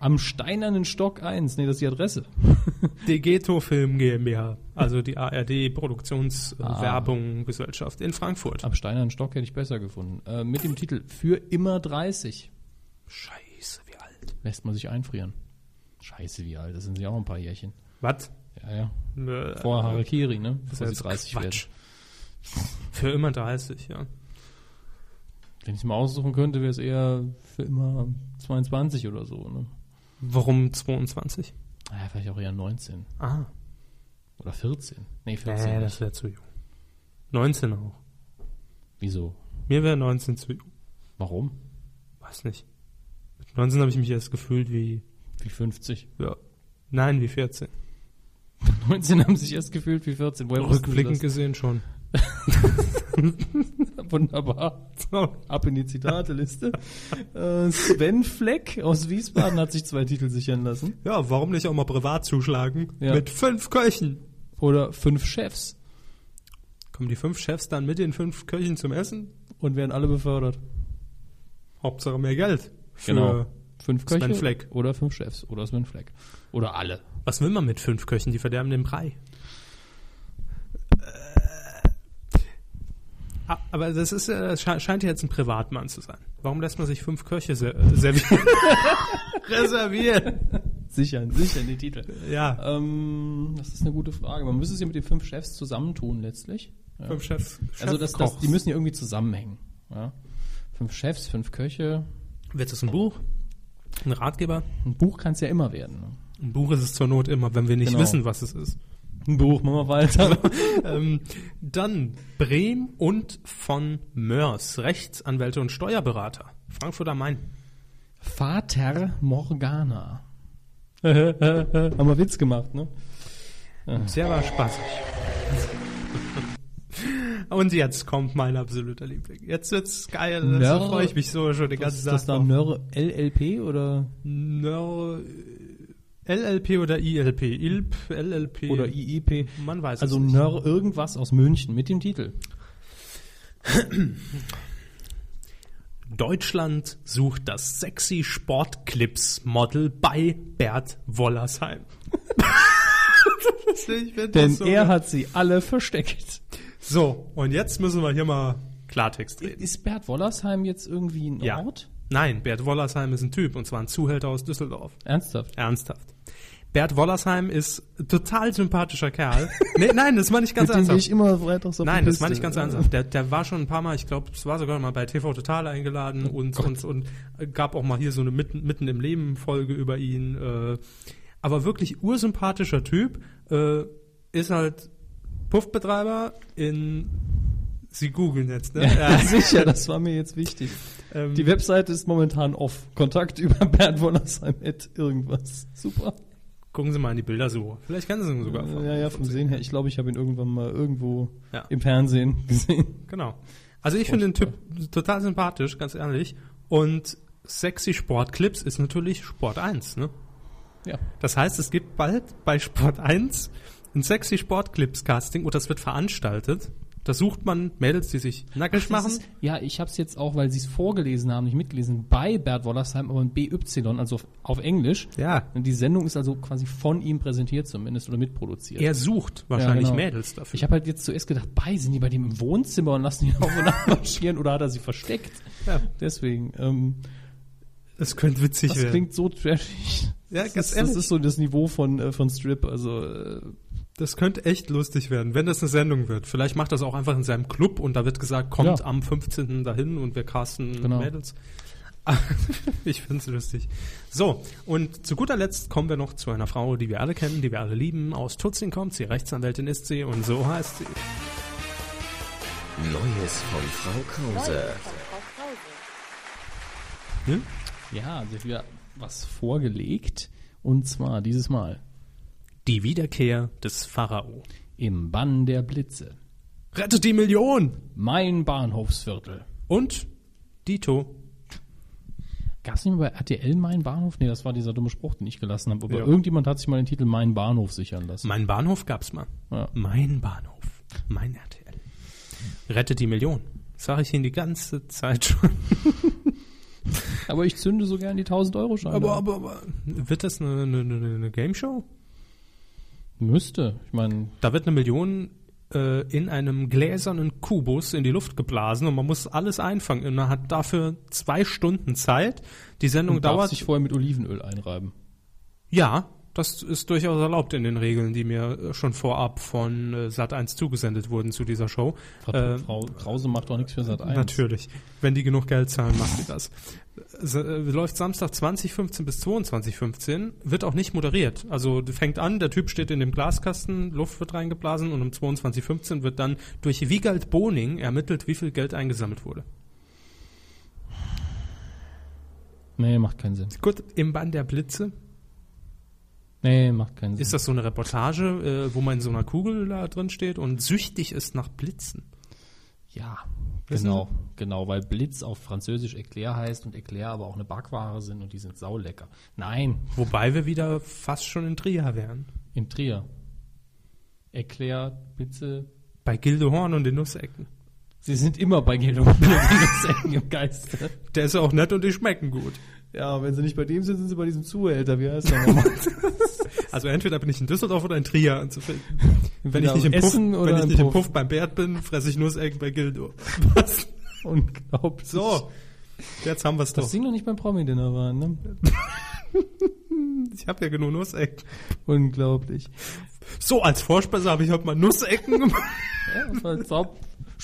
Am Steinernen Stock 1, nee, das ist die Adresse. Degeto Film GmbH, also die ARD Ah. Produktionswerbung Gesellschaft in Frankfurt. Am Steinernen Stock hätte ich besser gefunden. Äh, mit dem Titel Für immer 30. Scheiße, wie alt. Lässt man sich einfrieren. Scheiße, wie alt, das sind sie auch ein paar Jährchen. Was? Ja, ja. Äh, Vor Harakiri, ne? Bevor sie jetzt 30 Quatsch. werden. Für immer 30, ja. Wenn ich es mal aussuchen könnte, wäre es eher für immer 22 oder so, ne? Warum 22? Naja, vielleicht auch eher 19. Ah, Oder 14. Nee, 14. nee, nicht. das wäre zu jung. 19 auch. Wieso? Mir wäre 19 zu jung. Warum? Weiß nicht. Mit 19 habe ich mich erst gefühlt wie, Wie 50. ja, nein, wie 14. 19 haben sich erst gefühlt wie 14. Woher Rückblickend gesehen schon. Wunderbar. Ab in die Zitateliste. äh, Sven Fleck aus Wiesbaden hat sich zwei Titel sichern lassen. Ja, warum nicht auch mal privat zuschlagen? Ja. Mit fünf Köchen. Oder fünf Chefs. Kommen die fünf Chefs dann mit den fünf Köchen zum Essen? Und werden alle befördert. Hauptsache mehr Geld. Für Genau. Fünf Köche Sven Fleck. oder fünf Chefs oder Sven Fleck. Oder alle. Was will man mit fünf Köchen? Die verderben den Brei. Ah, Aber das ist, äh, das sche- scheint ja jetzt ein Privatmann zu sein. Warum lässt man sich fünf Köche äh, servieren? Reservieren. Sichern, sichern die Titel. Ja, Ähm, das ist eine gute Frage. Man müsste es ja mit den fünf Chefs zusammentun letztlich. Ja. fünf Chefs. Also das, das, die müssen ja irgendwie zusammenhängen. Ja? Fünf Chefs, fünf Köche. Wird das ein Buch? Ein Ratgeber? Ein Buch kann es ja immer werden. Ne? Ein Buch ist es zur Not immer, wenn wir nicht Genau. wissen, was es ist. Ein Buch, machen wir weiter. ähm, dann Brehm und von Mörs, Rechtsanwälte und Steuerberater. Frankfurt am Main. Vater Morgana. Haben wir Witz gemacht, ne? Sehr war spaßig. Und jetzt kommt mein absoluter Liebling. Jetzt wird's geil. Da freue ich mich so schon den Was ganzen ist das da? Nör LLP oder, Nör- LLP oder ILP? ILP, LLP. oder IIP? Man weiß Also es nicht. Nör irgendwas aus München mit dem Titel. Deutschland sucht das sexy Sportclips-Model bei Bert Wollersheim. Denn so er hat sie alle versteckt. So, und jetzt müssen wir hier mal Klartext reden. Ist Bert Wollersheim jetzt irgendwie ein Ja. Ort? Nein, Bert Wollersheim ist ein Typ, und zwar ein Zuhälter aus Düsseldorf. Ernsthaft? Ernsthaft. Bert Wollersheim ist ein total sympathischer Kerl. nee, nein, das meine ich ganz Mit dem ernsthaft. ich immer freitags auf Nein, das meine ich ganz ernsthaft. Der, der war schon ein paar Mal, ich glaube, es war sogar mal bei TV Total eingeladen und, und, und gab auch mal hier so eine mitten, mitten im Leben Folge über ihn. Äh, aber wirklich ursympathischer Typ, äh, ist halt Puffbetreiber in Sie googeln jetzt, ne? Ja, sicher, das war mir jetzt wichtig. ähm, Die Webseite ist momentan off. Kontakt über Bert Wollersheim at irgendwas. Super. gucken Sie mal in die Bildersuche. Vielleicht kennen Sie ihn sogar. von- Ja, ja, vom Sehen her. Ich glaube, ich habe ihn irgendwann mal irgendwo Ja. im Fernsehen gesehen. Genau. Also ich finde den Typ total sympathisch, ganz ehrlich. Und sexy Sportclips ist natürlich Sport 1, ne? Ja. Das heißt, es gibt bald bei Sport 1 ein sexy Sportclips Casting und das wird veranstaltet. Da sucht man Mädels, die sich nackig Das machen. ist, ja, ich habe es jetzt auch, weil sie es vorgelesen haben, nicht mitgelesen, bei Bert Wollersheim, aber in BY, also auf, auf Englisch. Ja. Und die Sendung ist also quasi von ihm präsentiert zumindest oder mitproduziert. Er sucht wahrscheinlich genau. Mädels dafür. Ich habe halt jetzt zuerst gedacht, bei, sind die bei dem im Wohnzimmer und lassen ihn auf und ab marschieren oder hat er sie versteckt? Ja. Deswegen, ähm, Es könnte witzig das werden. klingt so trashig. Ja, das, ganz ist, das ehrlich. ist so das Niveau von, äh, von Strip, also äh, Das könnte echt lustig werden, wenn das eine Sendung wird. Vielleicht macht das auch einfach in seinem Club und da wird gesagt, kommt Ja. am 15. dahin und wir casten Genau. Mädels. ich finde es lustig. So, und zu guter Letzt kommen wir noch zu einer Frau, die wir alle kennen, die wir alle lieben. Aus Tutzing kommt sie, Rechtsanwältin ist sie und so heißt sie. Neues von Frau Krause. Ja, sie hat wieder was vorgelegt. Und zwar dieses Mal Die Wiederkehr des Pharao. im Bann der Blitze. Rettet die Million! Mein Bahnhofsviertel. Und Dito. Gab es nicht mal bei RTL Mein Bahnhof? Nee, das war dieser dumme Spruch, den ich gelassen habe. Aber Ja. irgendjemand hat sich mal den Titel Mein Bahnhof sichern lassen. Mein Bahnhof gab's mal. Ja. Mein Bahnhof. Mein RTL. Rettet die Million. Das sage ich Ihnen die ganze Zeit schon. Aber ich zünde so gern die 1000 Euro Scheine. Aber, aber, aber, wird das eine, eine, eine eine Game Show? Müsste. Ich meine, Da wird eine Million äh, in einem gläsernen Kubus in die Luft geblasen und man muss alles einfangen. Und man hat dafür zwei Stunden Zeit. Die Sendung darf dauert. sich vorher mit Olivenöl einreiben. Ja, das ist durchaus erlaubt in den Regeln, die mir äh, schon vorab von äh, Sat1 zugesendet wurden zu dieser Show. Frau, Äh, Frau Krause macht doch nichts für Sat 1. Natürlich. Wenn die genug Geld zahlen, macht sie das. Äh, läuft Samstag 2015 bis 2215, wird auch nicht moderiert. Also fängt an, der Typ steht in dem Glaskasten, Luft wird reingeblasen und um 2215 wird dann durch Wiegald Boning ermittelt, wie viel Geld eingesammelt wurde. Nee, macht keinen Sinn. Gut, im Bann der Blitze. Nee, macht keinen Sinn. Ist das so eine Reportage, äh, wo man in so einer Kugel da drin steht und süchtig ist nach Blitzen? ja, Wissen genau, genau, weil Blitz auf Französisch Eclair heißt und Eclair aber auch eine Backware sind und die sind saulecker. Nein, Wobei wir wieder fast schon in Trier wären. in Trier. Eclair, Blitze, Bei Gildehorn und den Nussecken. sie sind immer bei Gelo im Geiste. Der ist auch nett und die schmecken gut. Ja, wenn sie nicht bei dem sind, sind sie bei diesem Zuhälter. Wie heißt der nochmal? Also entweder bin ich in Düsseldorf oder in Trier anzufinden. Wenn ich Entweder nicht, im Puff, wenn ich nicht im Puff. Puff beim Bert bin, fresse ich Nussecken bei Gildo. Was? Unglaublich. So, jetzt haben wir es Das doch. Ding noch nicht beim Promi-Dinner waren, ne? Ich habe ja genug Nussecken. Unglaublich. So, als Vorspeise habe ich heute mal Nussecken gemacht. Ja, das war als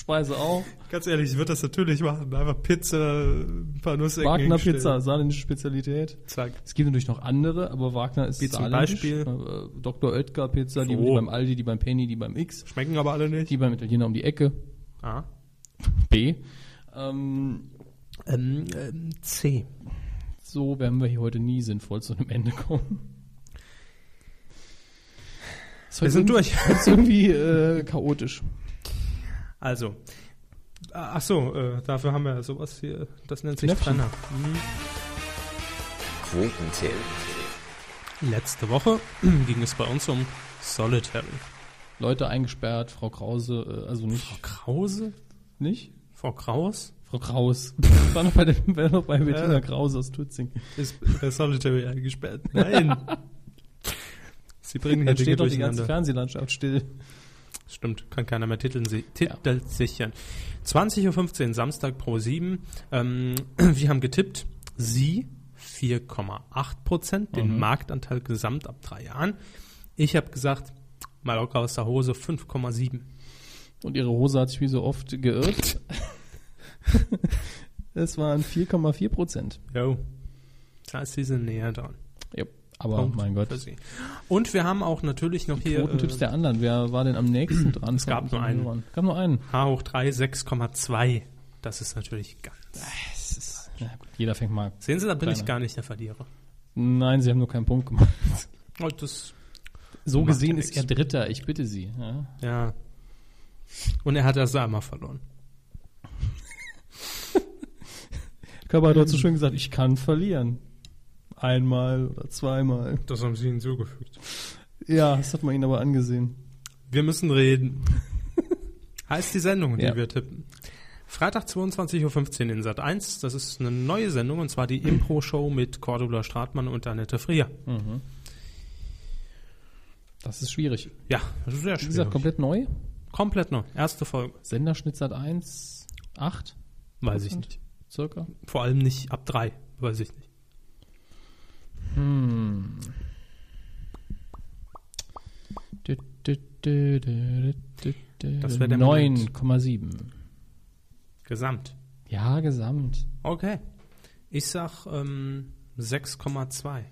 Hauptspeise auch. Ganz ehrlich, ich würde das natürlich machen. Einfach Pizza, ein paar Nussecken Wagner. Pizza, saarländische Spezialität. Zack. Es gibt natürlich noch andere, aber Wagner ist Wie zum. Beispiel? Äh, Dr. Oetker Pizza, die, So. die beim Aldi, die beim Penny, die beim X, Schmecken aber alle nicht. die beim Italiener um die Ecke. Ah. B. Ähm, Ähm, ähm, C. so werden wir hier heute nie sinnvoll zu einem Ende kommen. Wir sind durch. Ist irgendwie äh, chaotisch. Also. Ach so, äh, dafür haben wir sowas hier. Das nennt sich Knöpfchen. Trenner. Quotentipp. Letzte Woche ging es bei uns um Solitary. Leute eingesperrt, Frau Krause, äh, also nicht, Krause? nicht? Frau Kraus? Frau Kraus. war noch bei, dem, war noch bei Bettina Ja. Krause aus Tutzing. Ist bei Solitary eingesperrt? Nein. Sie bringen hier Dann Dinge steht doch die ganze. Fernsehlandschaft still. Stimmt, kann keiner mehr Titeln Titel sichern. 20.15 Uhr, Samstag pro 7. Ähm, wir haben getippt, Sie 4,8 Prozent, den Marktanteil gesamt ab drei Jahren. Ich habe gesagt, mal locker aus der Hose 5,7. Und ihre Hose hat sich wie so oft geirrt. es waren 4,4 Prozent. Jo. Das heißt, Sie sind näher dran. Ja, aber Punkt mein Gott. Und wir haben auch natürlich noch hier Quotentipps äh, der anderen. Wer war denn am nächsten dran? Es gab nur einen. Es gab nur einen. H hoch 3 6,2. Das ist natürlich ganz. Ja, gut, jeder fängt mal. Sehen Sie, da bin ich gar nicht der Verlierer. Nein, sie haben nur keinen Punkt gemacht. Oh, das, So gesehen ist er Dritter. Ich bitte Sie. Ja. ja. Und er hat das einmal verloren. Körper hat so schön gesagt, ich kann verlieren. Einmal oder zweimal. Das haben Sie hinzugefügt. Ja, das hat man ihnen aber angesehen. Wir müssen reden. heißt die Sendung, die Ja. wir tippen. Freitag 22.15 Uhr in Sat 1. Das ist eine neue Sendung und zwar die Impro-Show mit Cordula Stratmann und Annette Frier. Das ist schwierig. Ja, das ist sehr Wie schwierig. gesagt, komplett neu. Komplett neu. Erste Folge. Senderschnitt Sat 1, 8 Weiß ich nicht. circa. Vor allem nicht ab drei. Weiß ich nicht. Hm. Das wär der Moment. 9,7. Gesamt. Ja, gesamt. Okay. Ich sag ähm, 6,2.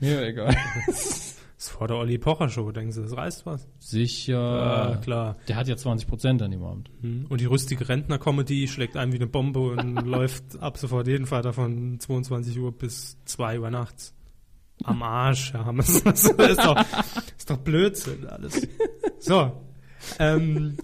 Mir egal. Das ist vor der Olli Pocher Show, denken Sie, das reißt was? Sicher. Ja, klar. Der hat ja 20 Prozent an dem Abend. Hm. Und die rüstige Rentner-Comedy schlägt ein wie eine Bombe und läuft ab sofort jeden Freitag von 22 Uhr bis 2 Uhr nachts. Am Arsch, Herr Hammes. Das ist doch, ist doch Blödsinn alles. So. Ähm,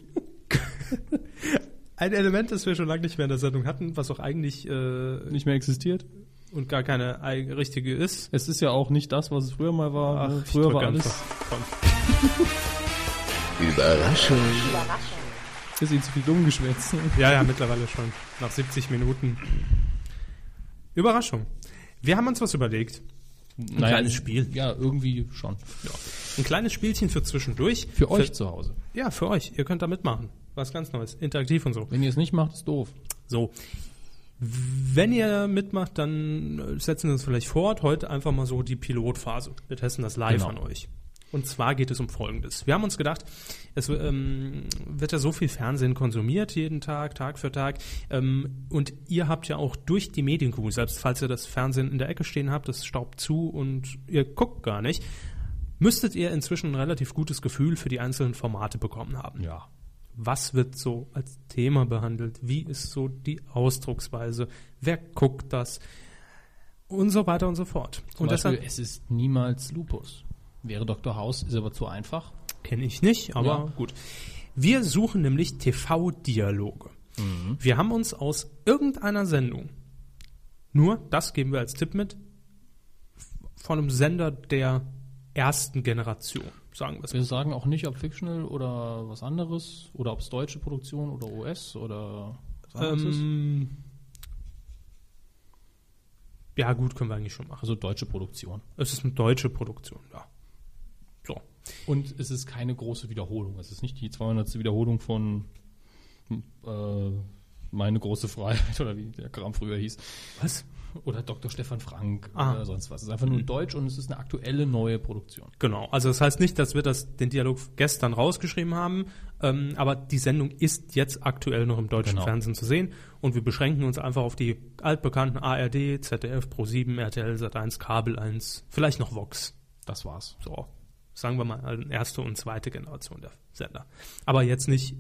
ein Element, das wir schon lange nicht mehr in der Sendung hatten, was auch eigentlich äh, Nicht mehr existiert. Und gar keine richtige ist. Es ist ja auch nicht das, was es früher mal war. ne? ich früher war alles. Komm. Überraschung. Ist Ihnen zu viel dumm geschwätzt. Ja, ja, mittlerweile schon. Nach 70 Minuten. Überraschung. Wir haben uns was überlegt. Ein kleines Spiel. Ja, irgendwie schon. Ein kleines Spielchen für zwischendurch. Für euch zu Hause. Ja, für euch. Ihr könnt da mitmachen. Was ganz Neues. Interaktiv und so. Wenn ihr es nicht macht, ist doof. So. Wenn ihr mitmacht, dann äh, setzen wir uns vielleicht fort. Heute einfach mal so die Pilotphase. Wir testen das live Genau. an euch. Und zwar geht es um Folgendes. Wir haben uns gedacht, es ähm, wird ja so viel Fernsehen konsumiert, jeden Tag, Tag für Tag. Ähm, und ihr habt ja auch durch die Medienkuh, selbst falls ihr das Fernsehen in der Ecke stehen habt, das staubt zu und ihr guckt gar nicht, müsstet ihr inzwischen ein relativ gutes Gefühl für die einzelnen Formate bekommen haben Ja. Was wird so als Thema behandelt, wie ist so die Ausdrucksweise, wer guckt das und so weiter und so fort. Zum und Beispiel, deshalb es ist niemals Lupus. Wäre Dr. House, ist aber zu einfach. kenne ich nicht, aber Ja. gut. Wir suchen nämlich TV-Dialoge. Mhm. Wir haben uns aus irgendeiner Sendung, nur das geben wir als Tipp mit, von einem Sender der ersten Generation, sagen wir es Wir sagen auch nicht, ob fictional oder was anderes oder ob es deutsche Produktion oder US oder was anderes ist. Ähm, ja, gut, können wir eigentlich schon machen. Also deutsche Produktion. Es ist eine deutsche Produktion, ja. So. Und es ist keine große Wiederholung. Es ist nicht die 200. Wiederholung von äh, Meine große Freiheit oder wie der Kram früher hieß. Was? Oder Dr. Stefan Frank Ah. oder sonst was. Es ist einfach nur Deutsch und es ist eine aktuelle neue Produktion. Genau. Also das heißt nicht, dass wir das, den Dialog gestern rausgeschrieben haben, ähm, aber die Sendung ist jetzt aktuell noch im deutschen Genau. Fernsehen zu sehen und wir beschränken uns einfach auf die altbekannten ARD, ZDF, Pro7, RTL, Sat1, Kabel 1, vielleicht noch Vox. Das war's. So, sagen wir mal, erste und zweite Generation der Sender. Aber jetzt nicht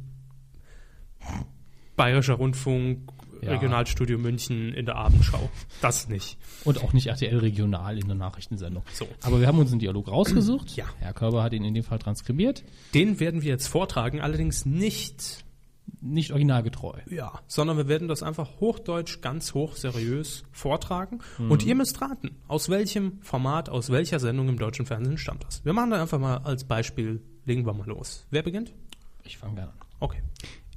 Bayerischer Rundfunk, Ja. Regionalstudio München in der Abendschau. Das nicht. Und auch nicht RTL regional in der Nachrichtensendung. So. Aber wir haben uns einen Dialog rausgesucht. Ja. Herr Körber hat ihn in dem Fall transkribiert. Den werden wir jetzt vortragen, allerdings nicht, Nicht originalgetreu. ja, sondern wir werden das einfach hochdeutsch, ganz hoch seriös vortragen. Mhm. Und ihr müsst raten, aus welchem Format, aus welcher Sendung im deutschen Fernsehen stammt das. Wir machen da einfach mal als Beispiel, legen wir mal los. Wer beginnt? Ich fange gerne an. Okay.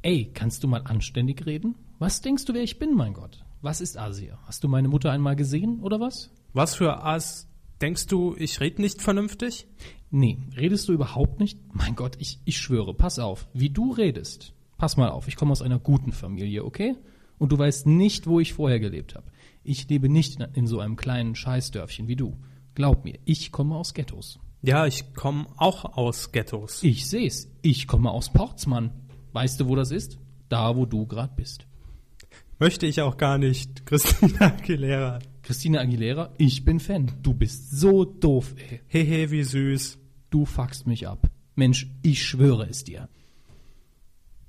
Ey, kannst du mal anständig reden? Was denkst du, wer ich bin, mein Gott? Was ist Asia? Hast du meine Mutter einmal gesehen oder was? Was für As denkst du, ich rede nicht vernünftig? Nee, redest du überhaupt nicht? Mein Gott, ich, ich schwöre, pass auf, wie du redest. Pass mal auf, ich komme aus einer guten Familie, okay? Und du weißt nicht, wo ich vorher gelebt habe. Ich lebe nicht in, in so einem kleinen Scheißdörfchen wie du. Glaub mir, ich komme aus Ghettos. Ja, ich komme auch aus Ghettos. Ich seh's, ich komme aus Portsmann. Weißt du, wo das ist? Da, wo du grad bist. Möchte ich auch gar nicht. Christina Aguilera. Christina Aguilera, ich bin Fan. Du bist so doof, ey. Hehe, wie süß. Du fuckst mich ab. Mensch, ich schwöre es dir.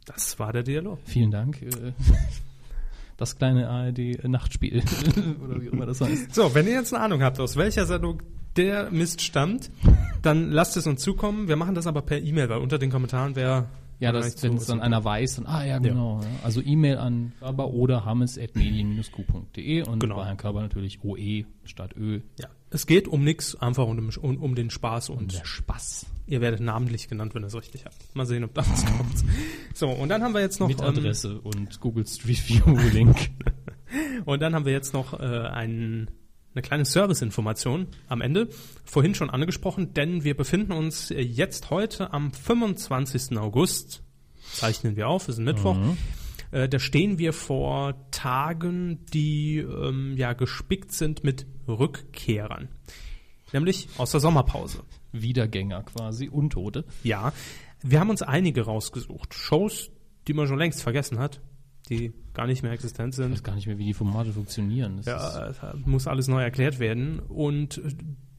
Das war der Dialog. Vielen Dank. äh, Das kleine ARD-Nachtspiel. Oder wie immer das heißt. So, wenn ihr jetzt eine Ahnung habt, aus welcher Sendung der Mist stammt, dann lasst es uns zukommen. Wir machen das aber per E-Mail, weil unter den Kommentaren wäre Ja, das, wenn es dann einer weiß, dann, ah ja, genau. Ja. Also E-Mail an Körber oder hammes.medien-q.de und Genau. bei Herrn Körber natürlich OE statt Ö. Ja, es geht um nichts, einfach um, um, um den Spaß und Der Spaß. ihr werdet namentlich genannt, wenn ihr es richtig habt. Mal sehen, ob da was kommt. So, und dann haben wir jetzt noch Mit ähm, Adresse und Google Street View Link. Und dann haben wir jetzt noch äh, ein, eine kleine Serviceinformation am Ende. Vorhin schon angesprochen, denn wir befinden uns äh, jetzt heute am 25. August. Zeichnen wir auf, ist ein Mittwoch. Äh, da stehen wir vor Tagen, die ähm, ja gespickt sind mit Rückkehrern. Nämlich aus der Sommerpause. Wiedergänger quasi, Untote. Ja, wir haben uns einige rausgesucht. Shows, die man schon längst vergessen hat, die gar nicht mehr existent Ich sind. weiß gar nicht mehr, wie die Formate funktionieren. Das ist, Ja, es muss alles neu erklärt werden. Und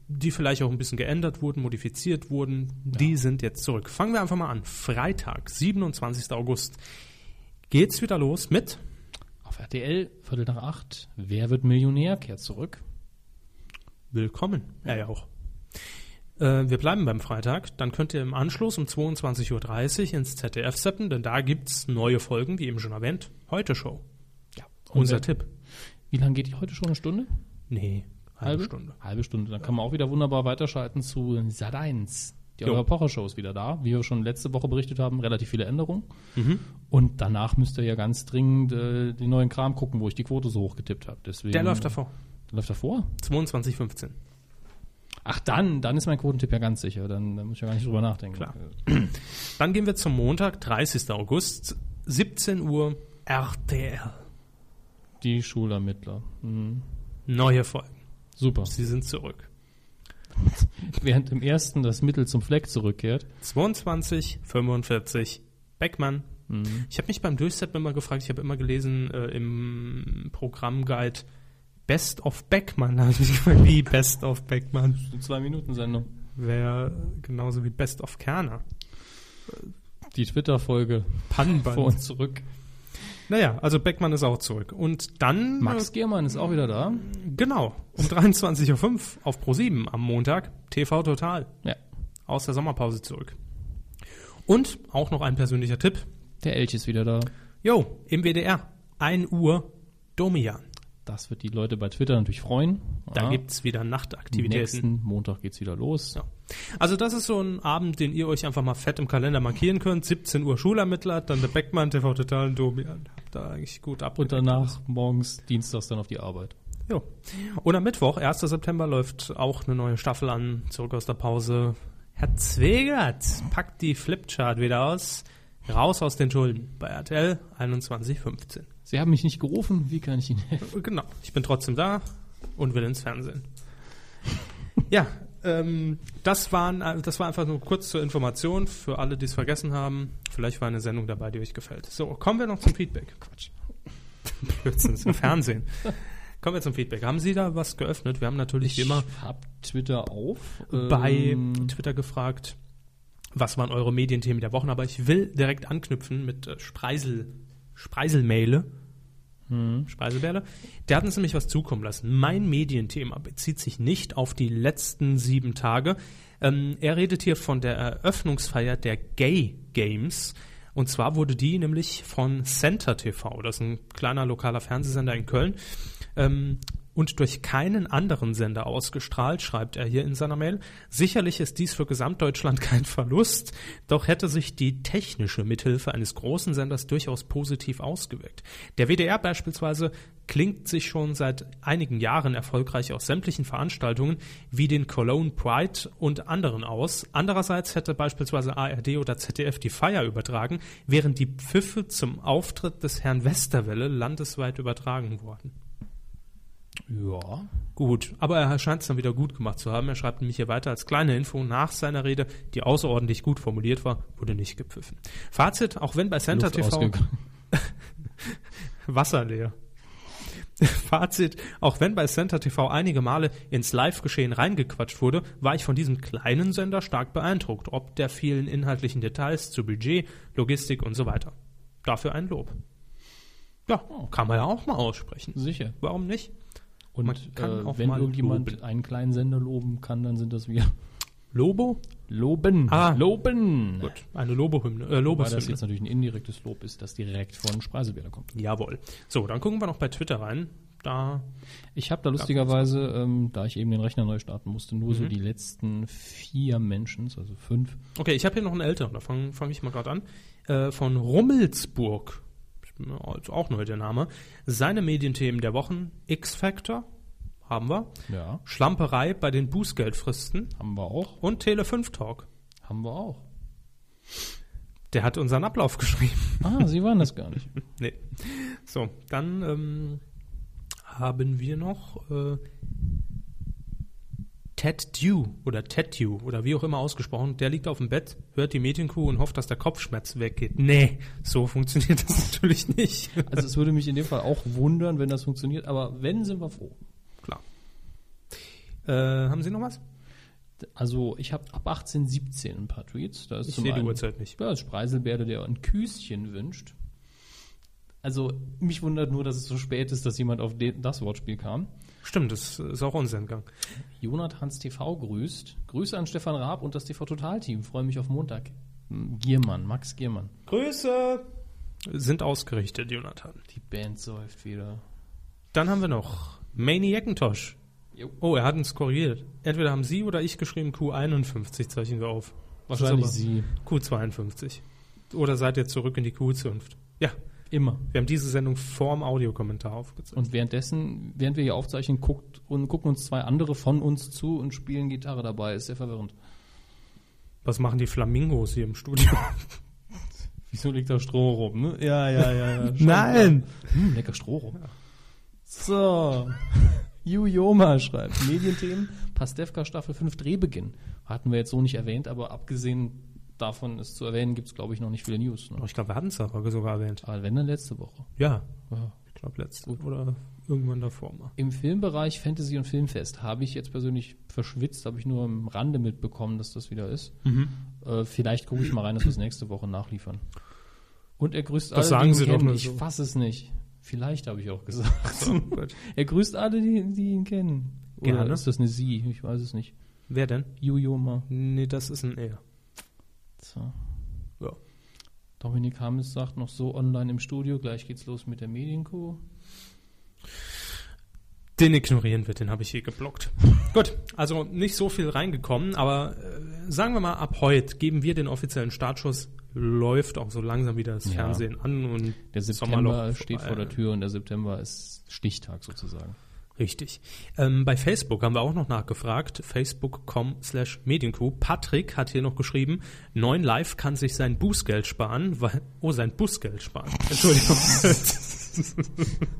die vielleicht auch ein bisschen geändert wurden, modifiziert wurden, die sind jetzt zurück. Fangen wir einfach mal an. Freitag, 27. August, geht's wieder los mit Auf RTL, Viertel nach acht, Wer wird Millionär, kehrt zurück. Willkommen. Ja, ja auch. Äh, wir bleiben beim Freitag. Dann könnt ihr im Anschluss um 22.30 Uhr ins ZDF seppen, denn da gibt's neue Folgen, wie eben schon erwähnt. Heute Show. Ja. Unser Tipp. Wie lange geht die heute schon? Eine Stunde? Nee, halbe Stunde. Halbe Stunde. Dann kann man auch wieder wunderbar weiterschalten zu Sat1. Die Jo. Eure Pocher-Show ist wieder da. Wie wir schon letzte Woche berichtet haben, relativ viele Änderungen. Mhm. Und danach müsst ihr ja ganz dringend äh, den neuen Kram gucken, wo ich die Quote so hoch getippt habe. Deswegen, Der läuft davor. Der läuft davor? 22.15. Ach, dann, dann ist mein Quotentipp ja ganz sicher. Dann, dann muss ich ja gar nicht drüber nachdenken. Klar. Dann gehen wir zum Montag, 30. August, 17 Uhr, RTL. Die Schulermittler. Mhm. Neue Folgen. Super. Sie sind zurück. Während im ersten das Mittel zum Fleck zurückkehrt. 22, 45, Beckmann. Ich habe mich beim Durchsetzen immer gefragt, ich habe immer gelesen äh, im Programmguide Best of Beckmann. Habe ich mich gefragt, wie Best of Beckmann? Eine Zwei-Minuten-Sendung. Wäre genauso wie Best of Kerner. Die Twitter-Folge Pannenband. vor und zurück. Naja, also Beckmann ist auch zurück. Und dann, Max Giermann ist auch wieder da. äh, genau, um 23.05 Uhr auf Pro7 am Montag, TV Total, Ja. aus der Sommerpause zurück. Und auch noch ein persönlicher Tipp. Der Elch ist wieder da. Jo, im WDR, 1 Uhr, Domian. Das wird die Leute bei Twitter natürlich freuen. Da Ja. gibt's wieder Nachtaktivitäten. Nächsten Montag geht's wieder los. Ja. Also das ist so ein Abend, den ihr euch einfach mal fett im Kalender markieren könnt. 17 Uhr Schulermittler, dann der Beckmann, TV Total und Domian. Habt da eigentlich gut ab. Und danach morgens, dienstags dann auf die Arbeit. Jo. Und am Mittwoch, 1. September, läuft auch eine neue Staffel an, zurück aus der Pause. Herr Zwegert packt die Flipchart wieder aus. Raus aus den Schulden bei RTL 21.15. Sie haben mich nicht gerufen, wie kann ich Ihnen helfen? Genau, ich bin trotzdem da und will ins Fernsehen. ja, ähm, das, waren, das war einfach nur kurz zur Information für alle, die es vergessen haben. Vielleicht war eine Sendung dabei, die euch gefällt. So, kommen wir noch zum Feedback. Quatsch. Blödsinn, ist im Fernsehen. Kommen wir zum Feedback. Haben Sie da was geöffnet? Wir haben natürlich wie immer Ich hab Twitter auf. bei Ähm, Twitter gefragt, was waren eure Medienthemen der Wochen, aber ich will direkt anknüpfen mit äh, Spreisel, Spreiselmehle. Spreiselbärle. Der hat uns nämlich was zukommen lassen. Mein Medienthema bezieht sich nicht auf die letzten sieben Tage. Ähm, er redet hier von der Eröffnungsfeier der Gay Games. Und zwar wurde die nämlich von Center TV, das ist ein kleiner lokaler Fernsehsender in Köln, ähm, und durch keinen anderen Sender ausgestrahlt, schreibt er hier in seiner Mail. Sicherlich ist dies für Gesamtdeutschland kein Verlust, doch hätte sich die technische Mithilfe eines großen Senders durchaus positiv ausgewirkt. Der WDR beispielsweise klingt sich schon seit einigen Jahren erfolgreich aus sämtlichen Veranstaltungen wie den Cologne Pride und anderen aus. Andererseits hätte beispielsweise ARD oder ZDF die Feier übertragen, während die Pfiffe zum Auftritt des Herrn Westerwelle landesweit übertragen wurden. Ja. Gut, aber er scheint es dann wieder gut gemacht zu haben. Er schreibt nämlich hier weiter als kleine Info nach seiner Rede, die außerordentlich gut formuliert war, wurde nicht gepfiffen. Fazit, auch wenn bei Center Luft TV. Wasser leer. Fazit, auch wenn bei Center TV einige Male ins Live-Geschehen reingequatscht wurde, war ich von diesem kleinen Sender stark beeindruckt, ob der vielen inhaltlichen Details zu Budget, Logistik und so weiter. Dafür ein Lob. Ja, kann man ja auch mal aussprechen. Sicher. Warum nicht? Und Man kann äh, auch wenn mal irgendjemand loben. einen kleinen Sender loben kann, dann sind das wir. Lobo? Loben. Ah. Loben. Gut, eine Lobohymne, äh, Weil das Lobeshymne. jetzt natürlich ein indirektes Lob ist, das direkt von Spreiselbärler kommt. Jawohl. So, dann gucken wir noch bei Twitter rein. Da, Ich habe da lustigerweise, ähm, da ich eben den Rechner neu starten musste, nur Mhm. so die letzten vier Menschen, also fünf. okay, ich habe hier noch einen älteren, da fange fang ich mal gerade an. Äh, von Rummelsburg, also auch neu der Name. Seine Medienthemen der Wochen, X-Factor, haben wir. Ja, Schlamperei bei den Bußgeldfristen haben wir auch. und Tele 5 Talk. Haben wir auch. Der hat unseren Ablauf geschrieben. Ah, Sie waren das gar nicht. nee. So, dann ähm, haben wir noch äh, Ted Dew oder Ted Dew oder wie auch immer ausgesprochen. Der liegt auf dem Bett, hört die Medienkuh und hofft, dass der Kopfschmerz weggeht. Nee, so funktioniert das natürlich nicht. Also es würde mich in dem Fall auch wundern, wenn das funktioniert, aber wenn, sind wir froh. Klar. Äh, haben Sie noch was? Also ich habe ab 18, 17 ein paar Tweets. Da ist Ich sehe die Uhrzeit nicht. Ja, ist Spreiselbärde, der ein Küschen wünscht. Also mich wundert nur, dass es so spät ist, dass jemand auf das Wortspiel kam. Stimmt, das ist auch unser Entgang. Jonathans TV grüßt. Grüße an Stefan Raab und das TV Total Team. Freue mich auf Montag. Giermann, Max Giermann. Grüße! Sind ausgerichtet, Jonathan. Die Band säuft wieder. Dann haben wir noch Maniacintosh. Oh, er hat uns korrigiert. Entweder haben Sie oder ich geschrieben Q51, zeichnen wir auf. Wahrscheinlich sie. aber Q52. Oder seid ihr zurück in die Q-Zunft? Ja, Immer. wir haben diese Sendung vorm Audiokommentar aufgezeichnet. Und währenddessen, während wir hier aufzeichnen, guckt und gucken uns zwei andere von uns zu und spielen Gitarre dabei. Ist sehr verwirrend. Was machen die Flamingos hier im Studio? Wieso liegt da Stroh rum, ne? Ja, ja, ja. ja. Nein! Hm, lecker Stroh rum. So. Jujoma schreibt, Medienthemen, Pastewka Staffel 5 Drehbeginn. Hatten wir jetzt so nicht erwähnt, aber abgesehen davon, es zu erwähnen, gibt es, glaube ich, noch nicht viele News. Ne? Ich glaube, wir hatten es aber sogar erwähnt. Aber wenn, dann letzte Woche. Ja, Ja. ich glaube letzte oder irgendwann davor mal. Im Filmbereich Fantasy und Filmfest habe ich jetzt persönlich verschwitzt, habe ich nur am Rande mitbekommen, dass das wieder ist. Mhm. Äh, vielleicht gucke ich mal rein, dass wir es nächste Woche nachliefern. Und er grüßt Das alle, sagen die ihn Sie doch nur Ich so. fasse es nicht. Vielleicht habe ich auch gesagt. gut. er grüßt alle, die, die ihn kennen. Oder Gerne. ist das eine Sie? Ich weiß es nicht. Wer denn? Jujoma. Nee, das ist ein Er. So. Ja. Dominik Hammes sagt noch so online im Studio, gleich geht's los mit der Medienkuh. Den ignorieren wir, den habe ich hier geblockt. Gut, also nicht so viel reingekommen, aber äh, sagen wir mal, ab heute geben wir den offiziellen Startschuss. Läuft auch so langsam wieder das Ja. Fernsehen an und Der September steht vor der Tür und der September ist Stichtag sozusagen. Richtig. Ähm, bei Facebook haben wir auch noch nachgefragt. Facebook.com slash Medienkuh. Patrick hat hier noch geschrieben, 9 Live kann sich sein Bußgeld sparen, weil, oh, sein Busgeld sparen. Entschuldigung.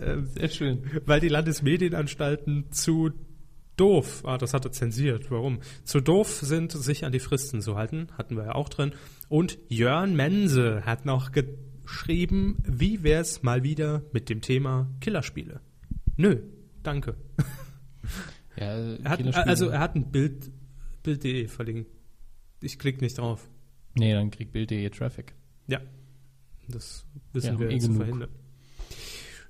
Ähm, Sehr schön. weil die Landesmedienanstalten zu doof, ah, das hat er zensiert, warum? Zu doof sind, sich an die Fristen zu halten, hatten wir ja auch drin. Und Jörn Mense hat noch geschrieben, wie wär's mal wieder mit dem Thema Killerspiele? Nö, danke. Ja, Er hat, also er hat ein Bild, Bild.de verlinkt. Ich klicke nicht drauf. nee, dann kriegt Bild.de Traffic. Ja, das wissen Ja, wir eh zu verhindern.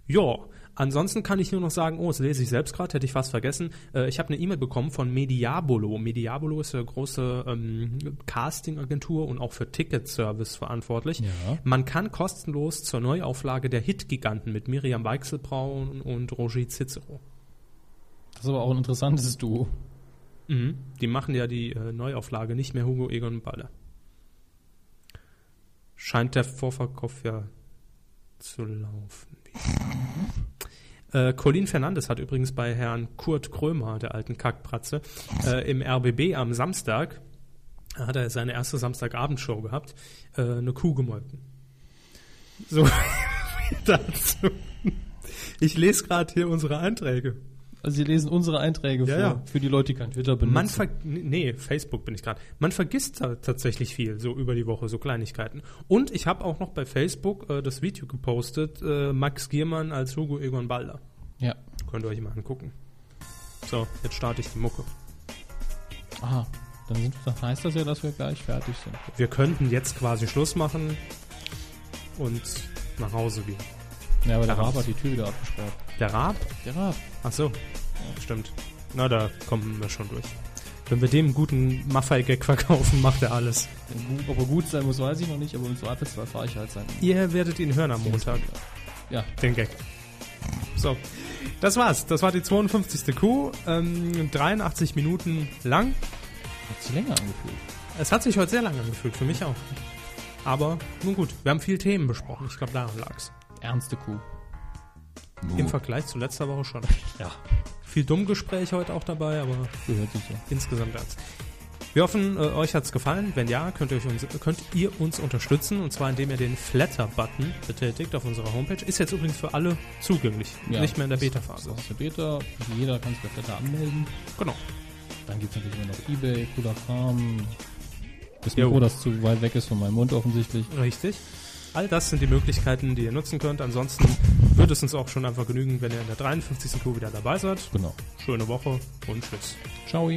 Ja, ansonsten kann ich nur noch sagen, oh, das lese ich selbst gerade, hätte ich fast vergessen. Äh, ich habe eine E-Mail bekommen von Mediabolo. Mediabolo ist eine große ähm, Casting-Agentur und auch für Ticketservice verantwortlich. Ja. Man kann kostenlos zur Neuauflage der Hit-Giganten mit Miriam Weichselbraun und Roger Cicero. Das ist aber auch ein interessantes Duo. Mhm. Die machen ja die äh, Neuauflage, nicht mehr Hugo Egon Baller. Scheint der Vorverkauf ja zu laufen. Äh, Colin Fernandes hat übrigens bei Herrn Kurt Krömer, der alten Kackpratze, äh, im RBB am Samstag, da hat er seine erste Samstagabendshow gehabt, äh, eine Kuh gemolken. So, dazu. Ich lese gerade hier unsere Einträge. Also Sie lesen unsere Einträge Ja, vor, ja. für die Leute, die kein Twitter benutzen. Man ver nee, Facebook bin ich gerade. Man vergisst da tatsächlich viel, so über die Woche, so Kleinigkeiten. Und ich habe auch noch bei Facebook äh, das Video gepostet, äh, Max Giermann als Hugo Egon Balder. ja. Könnt ihr euch mal angucken. So, jetzt starte ich die Mucke. Aha. Dann, sind, dann heißt das ja, dass wir gleich fertig sind. Wir könnten jetzt quasi Schluss machen und nach Hause gehen. Ja, aber der Raab hat die Tür wieder abgesperrt. Der Raab? Der Raab. Ach so, stimmt. Na, da kommen wir schon durch. Wenn wir dem einen guten Maffei-Gag verkaufen, macht er alles. Ob er gut sein muss, weiß ich noch nicht, aber im Zweifelsfall fahre ich halt sein. Ihr werdet ihn hören am Montag. Ja, den Gag. So, das war's. Das war die 52. Kuh. Ähm, 83 Minuten lang. hat sich länger angefühlt. Es hat sich heute sehr lang angefühlt, für mich auch. Aber nun gut, wir haben viel Themen besprochen. Ich glaube, daran lag's. Ernste Kuh. Im Vergleich zu letzter Woche schon. Ja. Viel Dummgespräch heute auch dabei, aber Gehört sich so. insgesamt ernst. Wir hoffen, äh, euch hat's gefallen. Wenn ja, könnt ihr, euch uns, könnt ihr uns unterstützen. Und zwar, indem ihr den Flatter-Button betätigt auf unserer Homepage. Ist jetzt übrigens für alle zugänglich. Ja. Nicht mehr in der Beta-Phase. Das ist der Beta. Jeder kann sich bei Flatter anmelden. Genau. Dann gibt es natürlich immer noch Ebay, cooler. Das Jo. Mikro, das zu weit weg ist von meinem Mund offensichtlich. Richtig. All das sind die Möglichkeiten, die ihr nutzen könnt. Ansonsten würde es uns auch schon einfach genügen, wenn ihr in der 53. Tour wieder dabei seid. Genau. Schöne Woche und tschüss. Ciao.